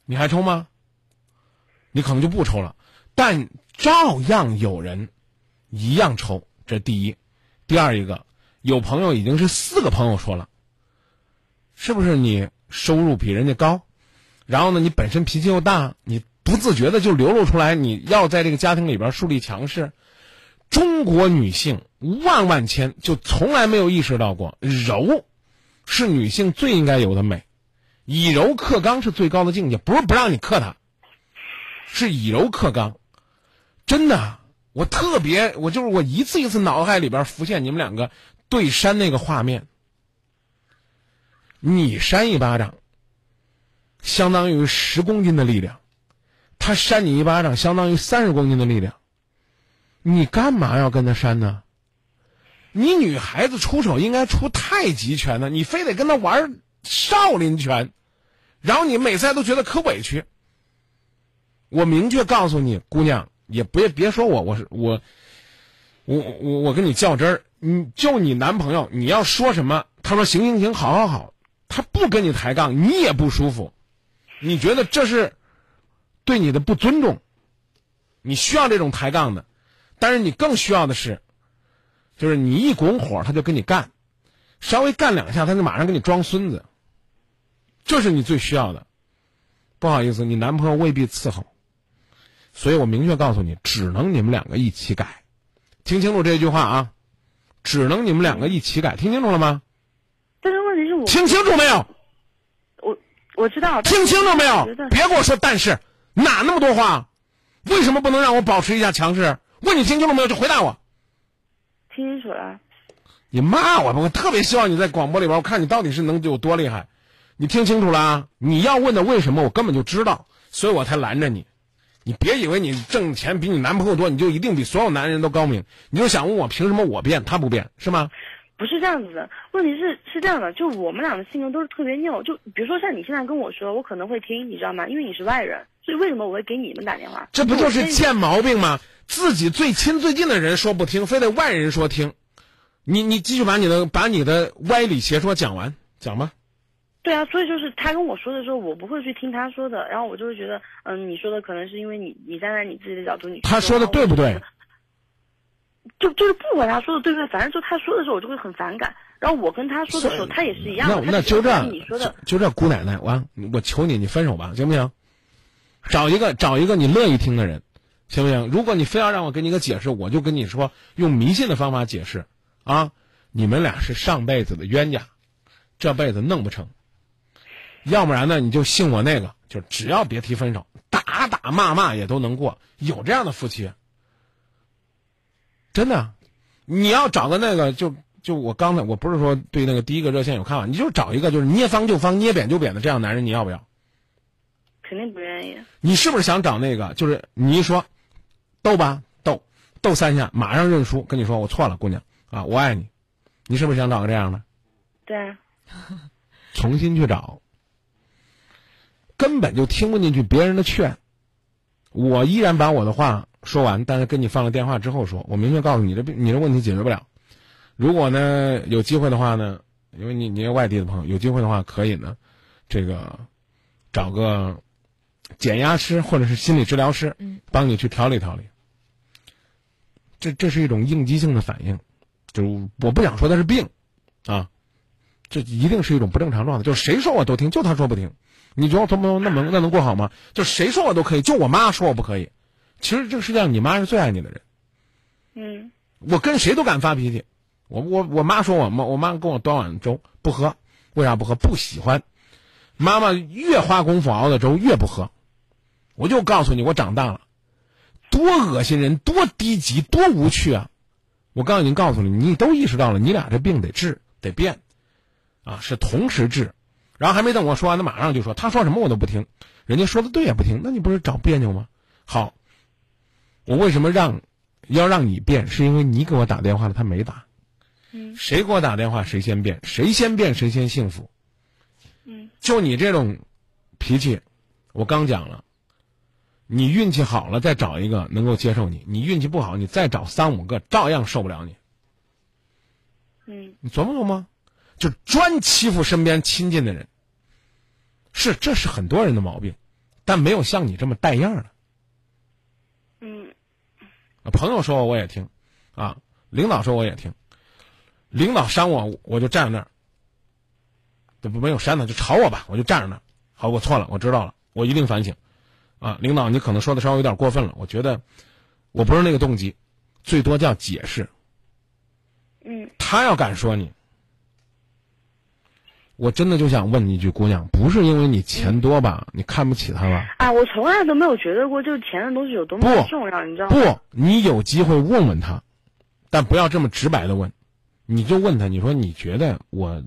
你还抽吗？你可能就不抽了，但照样有人一样抽，这第一，第二一个，有朋友已经是四个朋友说了，是不是你收入比人家高？然后呢，你本身脾气又大，你不自觉的就流露出来，你要在这个家庭里边树立强势。中国女性万万千就从来没有意识到过，柔是女性最应该有的美，以柔克刚是最高的境界，不是不让你克她，是以柔克刚。真的，我特别，我就是我一次一次脑海里边浮现你们两个对扇那个画面，你扇一巴掌。相当于十公斤的力量，他扇你一巴掌，相当于三十公斤的力量。你干嘛要跟他扇呢？你女孩子出手应该出太极拳呢，你非得跟他玩少林拳，然后你每次还都觉得可委屈。我明确告诉你，姑娘，也别别说我，我是我，我我我跟你较真儿，你就你男朋友，你要说什么，他说行行行，好好好，他不跟你抬杠，你也不舒服。你觉得这是对你的不尊重？你需要这种抬杠的，但是你更需要的是，就是你一拱火他就跟你干，稍微干两下他就马上给你装孙子，这是你最需要的。不好意思，你男朋友未必伺候，所以我明确告诉你，只能你们两个一起改，听清楚这句话啊，只能你们两个一起改，听清楚了吗？但是问题是我听清楚没有？我我知道，听清楚没有？别跟我说但是，哪那么多话？为什么不能让我保持一下强势？问你听清楚没有？就回答我。听清楚了。你骂我吧，我特别希望你在广播里边，我看你到底是能有多厉害。你听清楚了啊！你要问的为什么，我根本就知道，所以我才拦着你。你别以为你挣钱比你男朋友多，你就一定比所有男人都高明。你就想问我凭什么我变，他不变，是吗？不是这样子的，问题是是这样的，就我们俩的性格都是特别拗。就比如说像你现在跟我说，我可能会听，你知道吗？因为你是外人，所以为什么我会给你们打电话？这不就是贱毛病吗？自己最亲最近的人说不听，非得外人说听。你你继续把你的把你的歪理邪说讲完，讲吧。对啊，所以就是他跟我说的时候，我不会去听他说的，然后我就会觉得，嗯，你说的可能是因为你你站在你自己的角度，你去他说的对不对就？就就是不管他说的对不对，反正就他说的时候，我就会很反感。然后我跟他说的时候，他也是一样那那就这样你说的，就就这姑奶奶，我我求你，你分手吧，行不行？找一个找一个你乐意听的人，行不行？如果你非要让我给你个解释，我就跟你说用迷信的方法解释啊！你们俩是上辈子的冤家，这辈子弄不成。要不然呢，你就信我那个，就只要别提分手，打打骂骂也都能过。有这样的夫妻，真的。你要找个那个，就就我刚才我不是说对那个第一个热线有看法，你就找一个就是捏方就方、捏扁就扁的这样男人，你要不要？肯定不愿意。你是不是想找那个？就是你一说，斗吧斗，斗三下马上认输，跟你说我错了，姑娘啊，我爱你。你是不是想找个这样的？对啊，重新去找，根本就听不进去别人的劝。我依然把我的话说完，但是跟你放了电话之后说，我明确告诉你，这病你的问题解决不了。如果呢有机会的话呢，因为你你是外地的朋友，有机会的话可以呢，这个找个减压师或者是心理治疗师，嗯，帮你去调理调理。这这是一种应激性的反应，就我不想说它是病，啊，这一定是一种不正常状态。就是谁说我都听，就他说不听。你觉得我他妈那能那能过好吗？就谁说我都可以，就我妈说我不可以。其实这个世界上，你妈是最爱你的人。嗯我跟谁都敢发脾气。我我我妈说我妈，我妈跟我端碗粥不喝，为啥不喝？不喜欢。妈妈越花功夫熬的粥越不喝。我就告诉你，我长大了，多恶心人，多低级，多无趣啊！我刚已经告诉你，你都意识到了，你俩这病得治，得变，啊，是同时治。然后还没等我说完，他马上就说：“他说什么我都不听，人家说的对也不听，那你不是找别扭吗？”好，我为什么让要让你变？是因为你给我打电话了，他没打。嗯谁给我打电话谁先变，谁先变谁先幸福。嗯就你这种脾气，我刚讲了，你运气好了再找一个能够接受你，你运气不好你再找三五个照样受不了你。嗯你琢磨琢磨，就专欺负身边亲近的人。是，这是很多人的毛病，但没有像你这么带样的。嗯啊朋友说我我也听，啊，领导说我也听，领导扇我我就站在那儿，这不没有扇他就吵我吧，我就站在那儿。好，我错了，我知道了，我一定反省。啊，领导你可能说的稍微有点过分了，我觉得我不是那个动机，最多叫解释。嗯他要敢说你，我真的就想问你一句，姑娘，不是因为你钱多吧，你看不起他吧？啊，我从来都没有觉得过，就是钱的东西有多么不重要，你知道吗？不，你有机会问问他，但不要这么直白的问，你就问他，你说你觉得我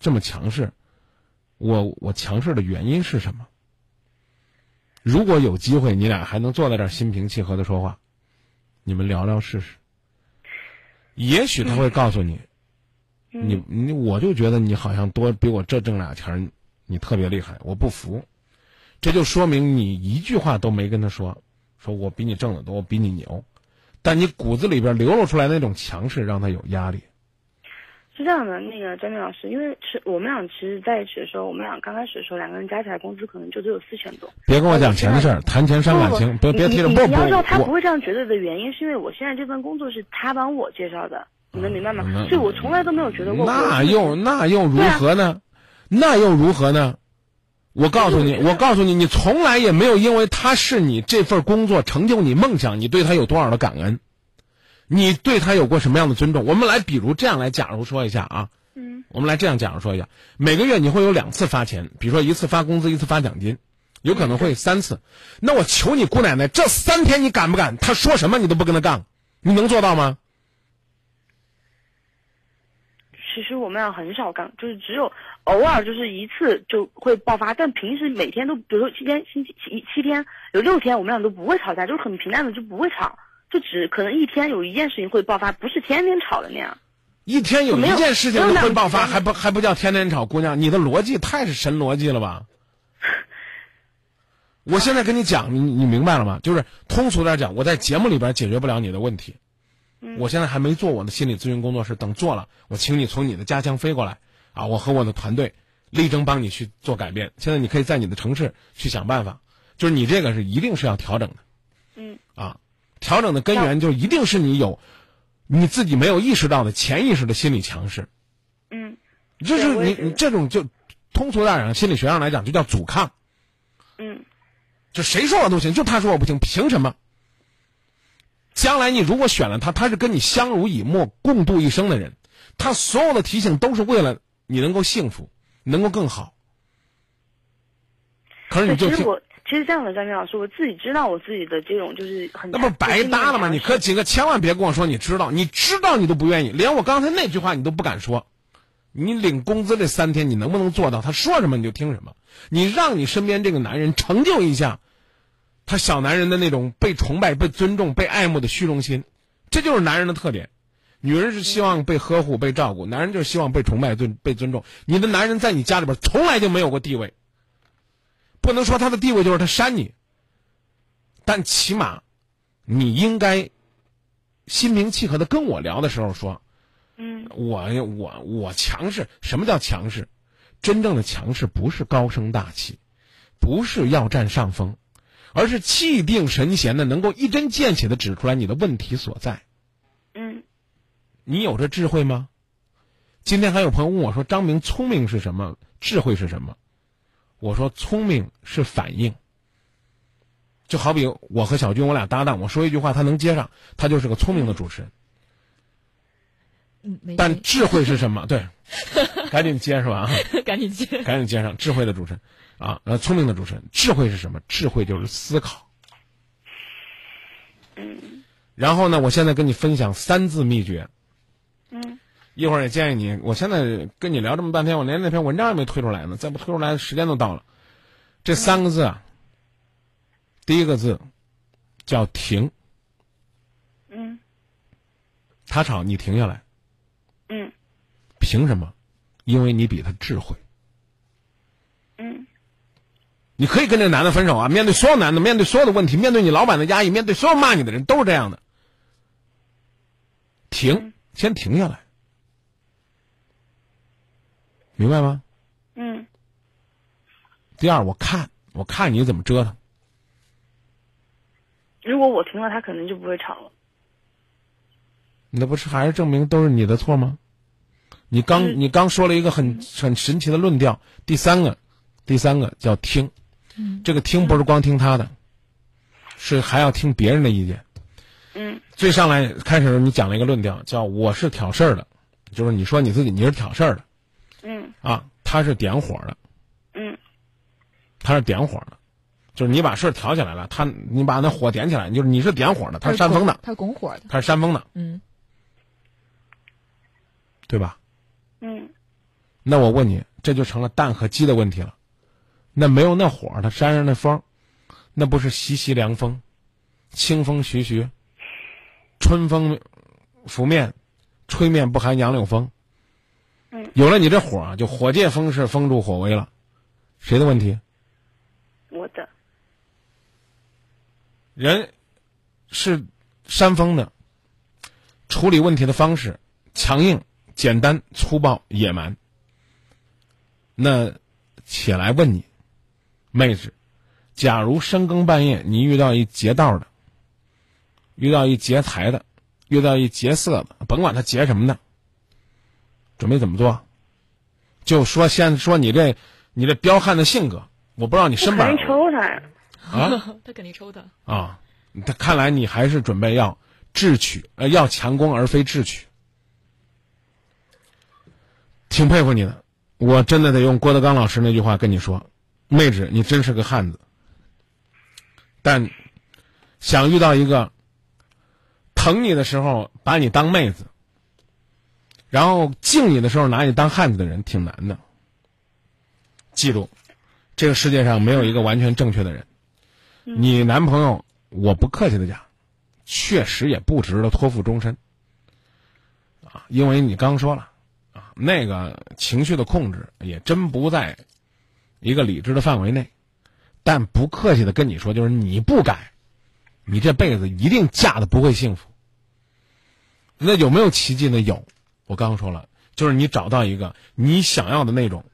这么强势，我我强势的原因是什么？如果有机会，你俩还能坐在这儿心平气和的说话，你们聊聊试试。也许他会告诉你，嗯你你我就觉得你好像多比我这挣俩钱儿，你特别厉害，我不服。这就说明你一句话都没跟他说，说我比你挣得多，我比你牛，但你骨子里边流露出来那种强势，让他有压力。是这样的，那个张明老师，因为是我们俩其实在一起的时候，我们俩刚开始的时候，两个人加起来工资可能就只有四千多。别跟我讲钱的事儿，谈钱伤感情，别别提了。不你你要知道他不会这样觉得的原因，是因为我现在这份工作是他帮我介绍的，你能明白吗？嗯所以我从来都没有觉得过。那又那又如何呢？那又如何呢？我告诉你，我告诉你，你从来也没有因为他是你这份工作成就你梦想，你对他有多少的感恩，你对他有过什么样的尊重？我们来，比如这样来，假如说一下啊，嗯我们来这样假如说一下，每个月你会有两次发钱，比如说一次发工资，一次发奖金，有可能会三次。那我求你姑奶奶，这三天你敢不敢？他说什么你都不跟他杠，你能做到吗？其实我们俩很少干，就是只有偶尔就是一次就会爆发，但平时每天都，比如说七天星期七七天有六天我们俩都不会吵架，就是很平淡的就不会吵，就只可能一天有一件事情会爆发，不是天天吵的那样。一天有一件事情会爆发，还不还不叫天天吵？姑娘，你的逻辑太是神逻辑了吧？我现在跟你讲，你你明白了吗？就是通俗点讲，我在节目里边解决不了你的问题。嗯我现在还没做我的心理咨询工作室，等做了，我请你从你的家乡飞过来啊！我和我的团队力争帮你去做改变。现在你可以在你的城市去想办法，就是你这个是一定是要调整的。嗯啊，调整的根源就一定是你有你自己没有意识到的潜意识的心理强势，嗯就是你你这种就通俗点讲，心理学上来讲就叫阻抗，嗯就谁说我都行，就他说我不行，凭什么？将来你如果选了他，他是跟你相濡以沫、共度一生的人，他所有的提醒都是为了你能够幸福，能够更好。可是你就听其实我其实这样的，张明老师，我自己知道我自己的这种就是很那不白搭了吗？你可几个千万别跟我说你知道，你知道你都不愿意，连我刚才那句话你都不敢说。你领工资这三天，你能不能做到？他说什么你就听什么。你让你身边这个男人成就一下，他小男人的那种被崇拜、被尊重、被爱慕的虚荣心，这就是男人的特点。女人是希望被呵护、被照顾，男人就是希望被崇拜、尊被尊重。你的男人在你家里边从来就没有过地位，不能说他的地位就是他扇你，但起码你应该心平气和的跟我聊的时候说，嗯我我我强势。什么叫强势？真正的强势不是高声大气，不是要占上风，而是气定神闲的能够一针见血的指出来你的问题所在。嗯你有这智慧吗？今天还有朋友问我说：“张明，聪明是什么？智慧是什么？”我说：“聪明是反应。”就好比我和小军，我俩搭档，我说一句话，他能接上，他就是个聪明的主持人。嗯，没但智慧是什么？对，赶紧接是吧？赶紧接。赶紧接上智慧的主持人啊，呃，聪明的主持人。智慧是什么？智慧就是思考。嗯然后呢，我现在跟你分享三字秘诀。嗯一会儿也建议你，我现在跟你聊这么半天，我连那篇文章也没推出来呢，再不推出来，时间都到了。这三个字啊，第一个字叫停，嗯他吵你停下来，嗯凭什么？因为你比他智慧。嗯你可以跟这男的分手啊！面对所有男的，面对所有的问题，面对你老板的压抑，面对所有骂你的人，都是这样的。停，先停下来，明白吗？嗯第二，我看，我看你怎么折腾。如果我停了，他可能就不会吵了。那不是还是证明都是你的错吗？你刚嗯你刚说了一个很很神奇的论调。第三个，第三个叫听，这个听不是光听他的，是还要听别人的意见。嗯。最上来开始你讲了一个论调，叫我是挑事儿的，就是你说你自己你是挑事儿的。嗯。啊，他是点火的，嗯。他是点火的，就是你把事儿挑起来了，他你把那火点起来，就是你是点火的，他是煽风的，他是拱火的。他是煽风的，嗯。对吧？嗯。那我问你，这就成了蛋和鸡的问题了。那没有那火，它山上那风，那不是习习凉风，清风徐徐，春风拂面，吹面不寒杨柳风。嗯有了你这火啊，就火借风势，风助火威了。谁的问题？我的人是山风的，处理问题的方式强硬、简单、粗暴、野蛮。那且来问你，妹子，假如深更半夜你遇到一劫道的，遇到一劫财的，遇到一劫色的，甭管他劫什么的，准备怎么做？就说先说你这你这彪悍的性格，我不知道你身板肯定抽他呀。啊。他肯定抽他。啊，他看来你还是准备要智取，呃，要强攻而非智取，挺佩服你的。我真的得用郭德纲老师那句话跟你说，妹纸，你真是个汉子。但想遇到一个疼你的时候把你当妹子，然后敬你的时候拿你当汉子的人，挺难的。记住，这个世界上没有一个完全正确的人。你男朋友，我不客气的讲，确实也不值得托付终身。啊，啊，因为你刚说了啊，那个情绪的控制也真不在一个理智的范围内。但不客气的跟你说，就是你不改，你这辈子一定嫁的不会幸福。那有没有奇迹呢？有，我刚说了，就是你找到一个你想要的那种。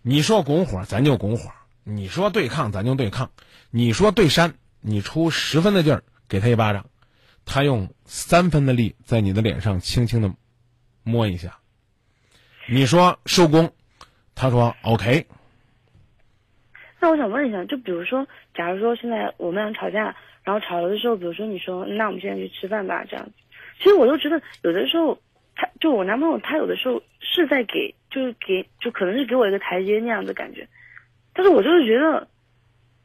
你说拱火，咱就拱火；你说对抗，咱就对抗；你说对扇，你出十分的劲儿给他一巴掌，他用三分的力在你的脸上轻轻的摸一下。你说收工，他说 OK。那我想问一下，就比如说，假如说现在我们俩吵架，然后吵了的时候，比如说你说，那我们现在去吃饭吧，这样子。其实我都觉得有的时候，他就我男朋友，他有的时候是在给，就是给，就可能是给我一个台阶那样的感觉。但是我就是觉得，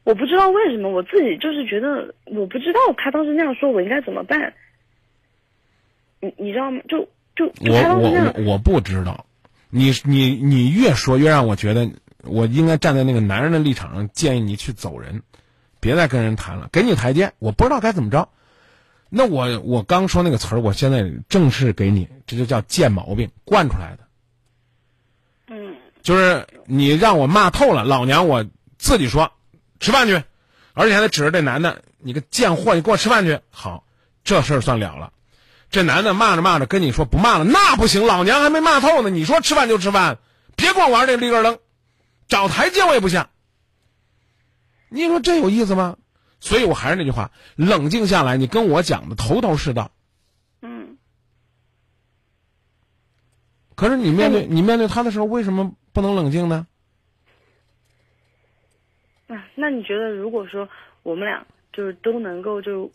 我不知道为什么，我自己就是觉得，我不知道他当时那样说我应该怎么办。你你知道吗？就就我当时那样我我不知道，你你你越说越让我觉得我应该站在那个男人的立场上，建议你去走人，别再跟人谈了，给你台阶，我不知道该怎么着。那我我刚说那个词儿，我现在正式给你，这就叫贱毛病惯出来的。嗯就是你让我骂透了，老娘我自己说，吃饭去，而且还得指着这男的，你个贱货，你给我吃饭去。好，这事儿算了了。这男的骂着骂着跟你说不骂了，那不行，老娘还没骂透呢。你说吃饭就吃饭，别光玩这立根楞，找台阶我也不下。你说这有意思吗？所以我还是那句话，冷静下来，你跟我讲的头头是道。嗯，可是你面对你面对他的时候，为什么不能冷静呢？啊，那你觉得如果说我们俩就是都能够就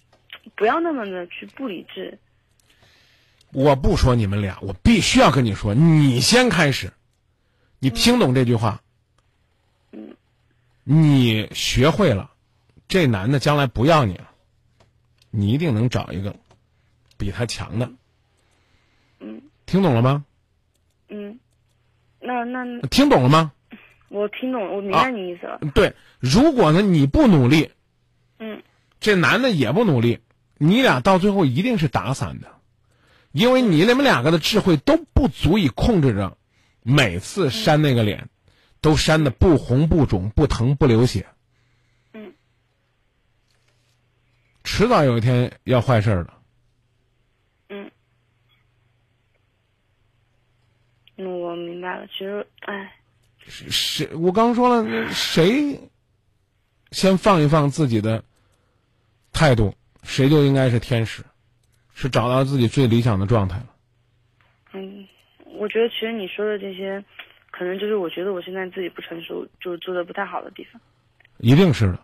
不要那么的去不理智，我不说你们俩，我必须要跟你说，你先开始。你听懂这句话？嗯，你学会了，这男的将来不要你了，你一定能找一个比他强的。嗯听懂了吗？嗯，那那听懂了吗？我听懂了，我明白你意思了。对，如果呢你不努力，嗯这男的也不努力，你俩到最后一定是打散的，因为你你们两个的智慧都不足以控制着，每次扇那个脸，都扇的不红不肿不疼不流血。嗯，迟早有一天要坏事儿的。嗯，嗯，我明白了。其实，哎，谁？我刚说了，谁先放一放自己的态度，谁就应该是天使，是找到自己最理想的状态了。嗯，我觉得其实你说的这些，可能就是我觉得我现在自己不成熟，就是做的不太好的地方。一定是的。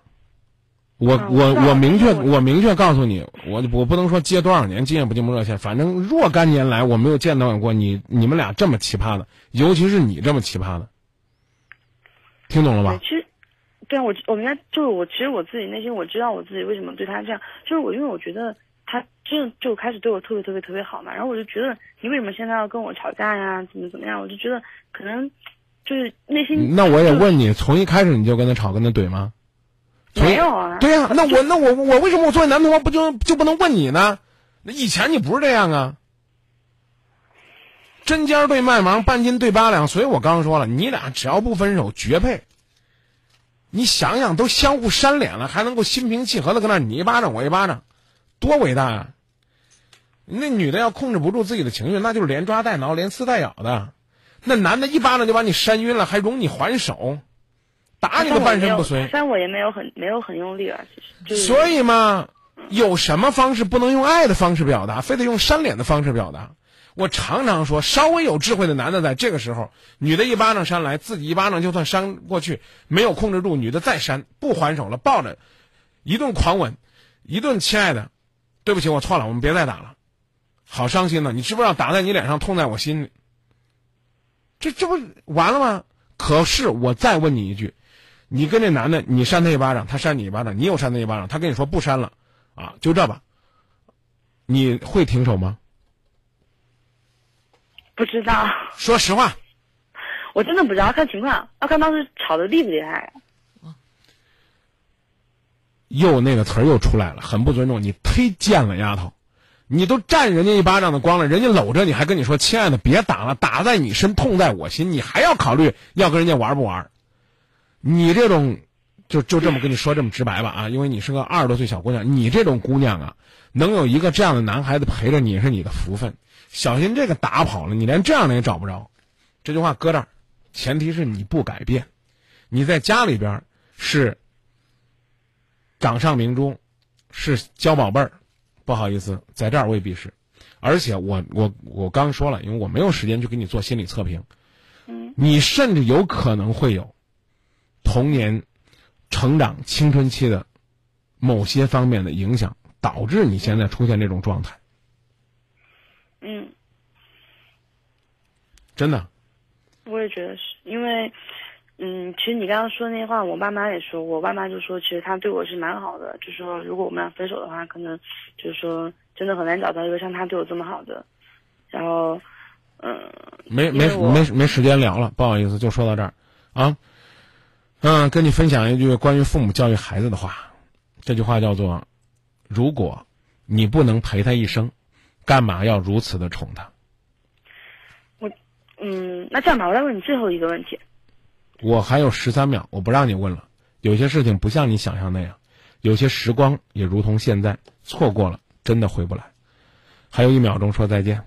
我、啊我我明确我我明确告诉你，我我不能说接多少年经验不寂寞热线，反正若干年来我没有见到过你你们俩这么奇葩的，尤其是你这么奇葩的，听懂了吧，？其实，对啊，我我们家，就是我其实我自己内心我知道我自己为什么对他这样，就是我因为我觉得他真的就开始对我特别特别特别好嘛，然后我就觉得你为什么现在要跟我吵架呀，怎么怎么样，我就觉得可能就是内心那我也问你，从一开始你就跟他吵跟他怼吗？没有啊，对呀、那我那我我为什么我作为男朋友不就就不能问你呢？那以前你不是这样啊，针尖儿对麦芒，半斤对八两。所以我刚刚说了，你俩只要不分手，绝配。你想想，都相互扇脸了，还能够心平气和的跟那你一巴掌我一巴掌，多伟大啊！那女的要控制不住自己的情绪，那就是连抓带挠、连撕带咬的。那男的一巴掌就把你扇晕了，还容你还手，打你个半身不遂。扇我也没有很没有很用力啊，其实就是所以嘛，有什么方式不能用爱的方式表达，非得用扇脸的方式表达？我常常说，稍微有智慧的男的在这个时候，女的一巴掌扇来，自己一巴掌就算扇过去，没有控制住，女的再扇，不还手了，抱着，一顿狂吻，一顿亲爱的，对不起，我错了，我们别再打了，好伤心呢，你知不知道打在你脸上，痛在我心里？这这不完了吗？可是我再问你一句，你跟这男的，你扇他一巴掌，他扇你一巴掌，你又扇他一巴掌，他跟你说不扇了，啊，就这吧，你会停手吗？不知道，说实话，我真的不知道，要看情况，要看当时吵得厉不厉害。又那个词儿又出来了，很不尊重你，忒贱了，丫头！你都占人家一巴掌的光了，人家搂着你还跟你说：“亲爱的，别打了，打在你身，痛在我心。”你还要考虑要跟人家玩不玩？你这种，就就这么跟你说这么直白吧啊！因为你是个二十多岁小姑娘，你这种姑娘啊，能有一个这样的男孩子陪着你是你的福分。小心这个打跑了，你连这样的也找不着。这句话搁这儿，前提是你不改变，你在家里边是掌上明珠，是娇宝贝儿。不好意思，在这儿未必是，而且我我我刚说了，因为我没有时间去给你做心理测评，嗯，你甚至有可能会有童年、成长、青春期的某些方面的影响，导致你现在出现这种状态。嗯，真的，我也觉得是因为，嗯，其实你刚刚说那些话，我爸妈也说过，我爸妈就说，其实他对我是蛮好的，就说如果我们俩分手的话，可能就是说真的很难找到一个像他对我这么好的。然后，嗯，没没没没时间聊了，不好意思，就说到这儿啊。嗯，跟你分享一句关于父母教育孩子的话，这句话叫做：如果你不能陪他一生，干嘛要如此的宠他？我嗯，那这样吧，我再问你最后一个问题。我还有十三秒，我不让你问了。有些事情不像你想象那样，有些时光也如同现在，错过了真的回不来。还有一秒钟，说再见。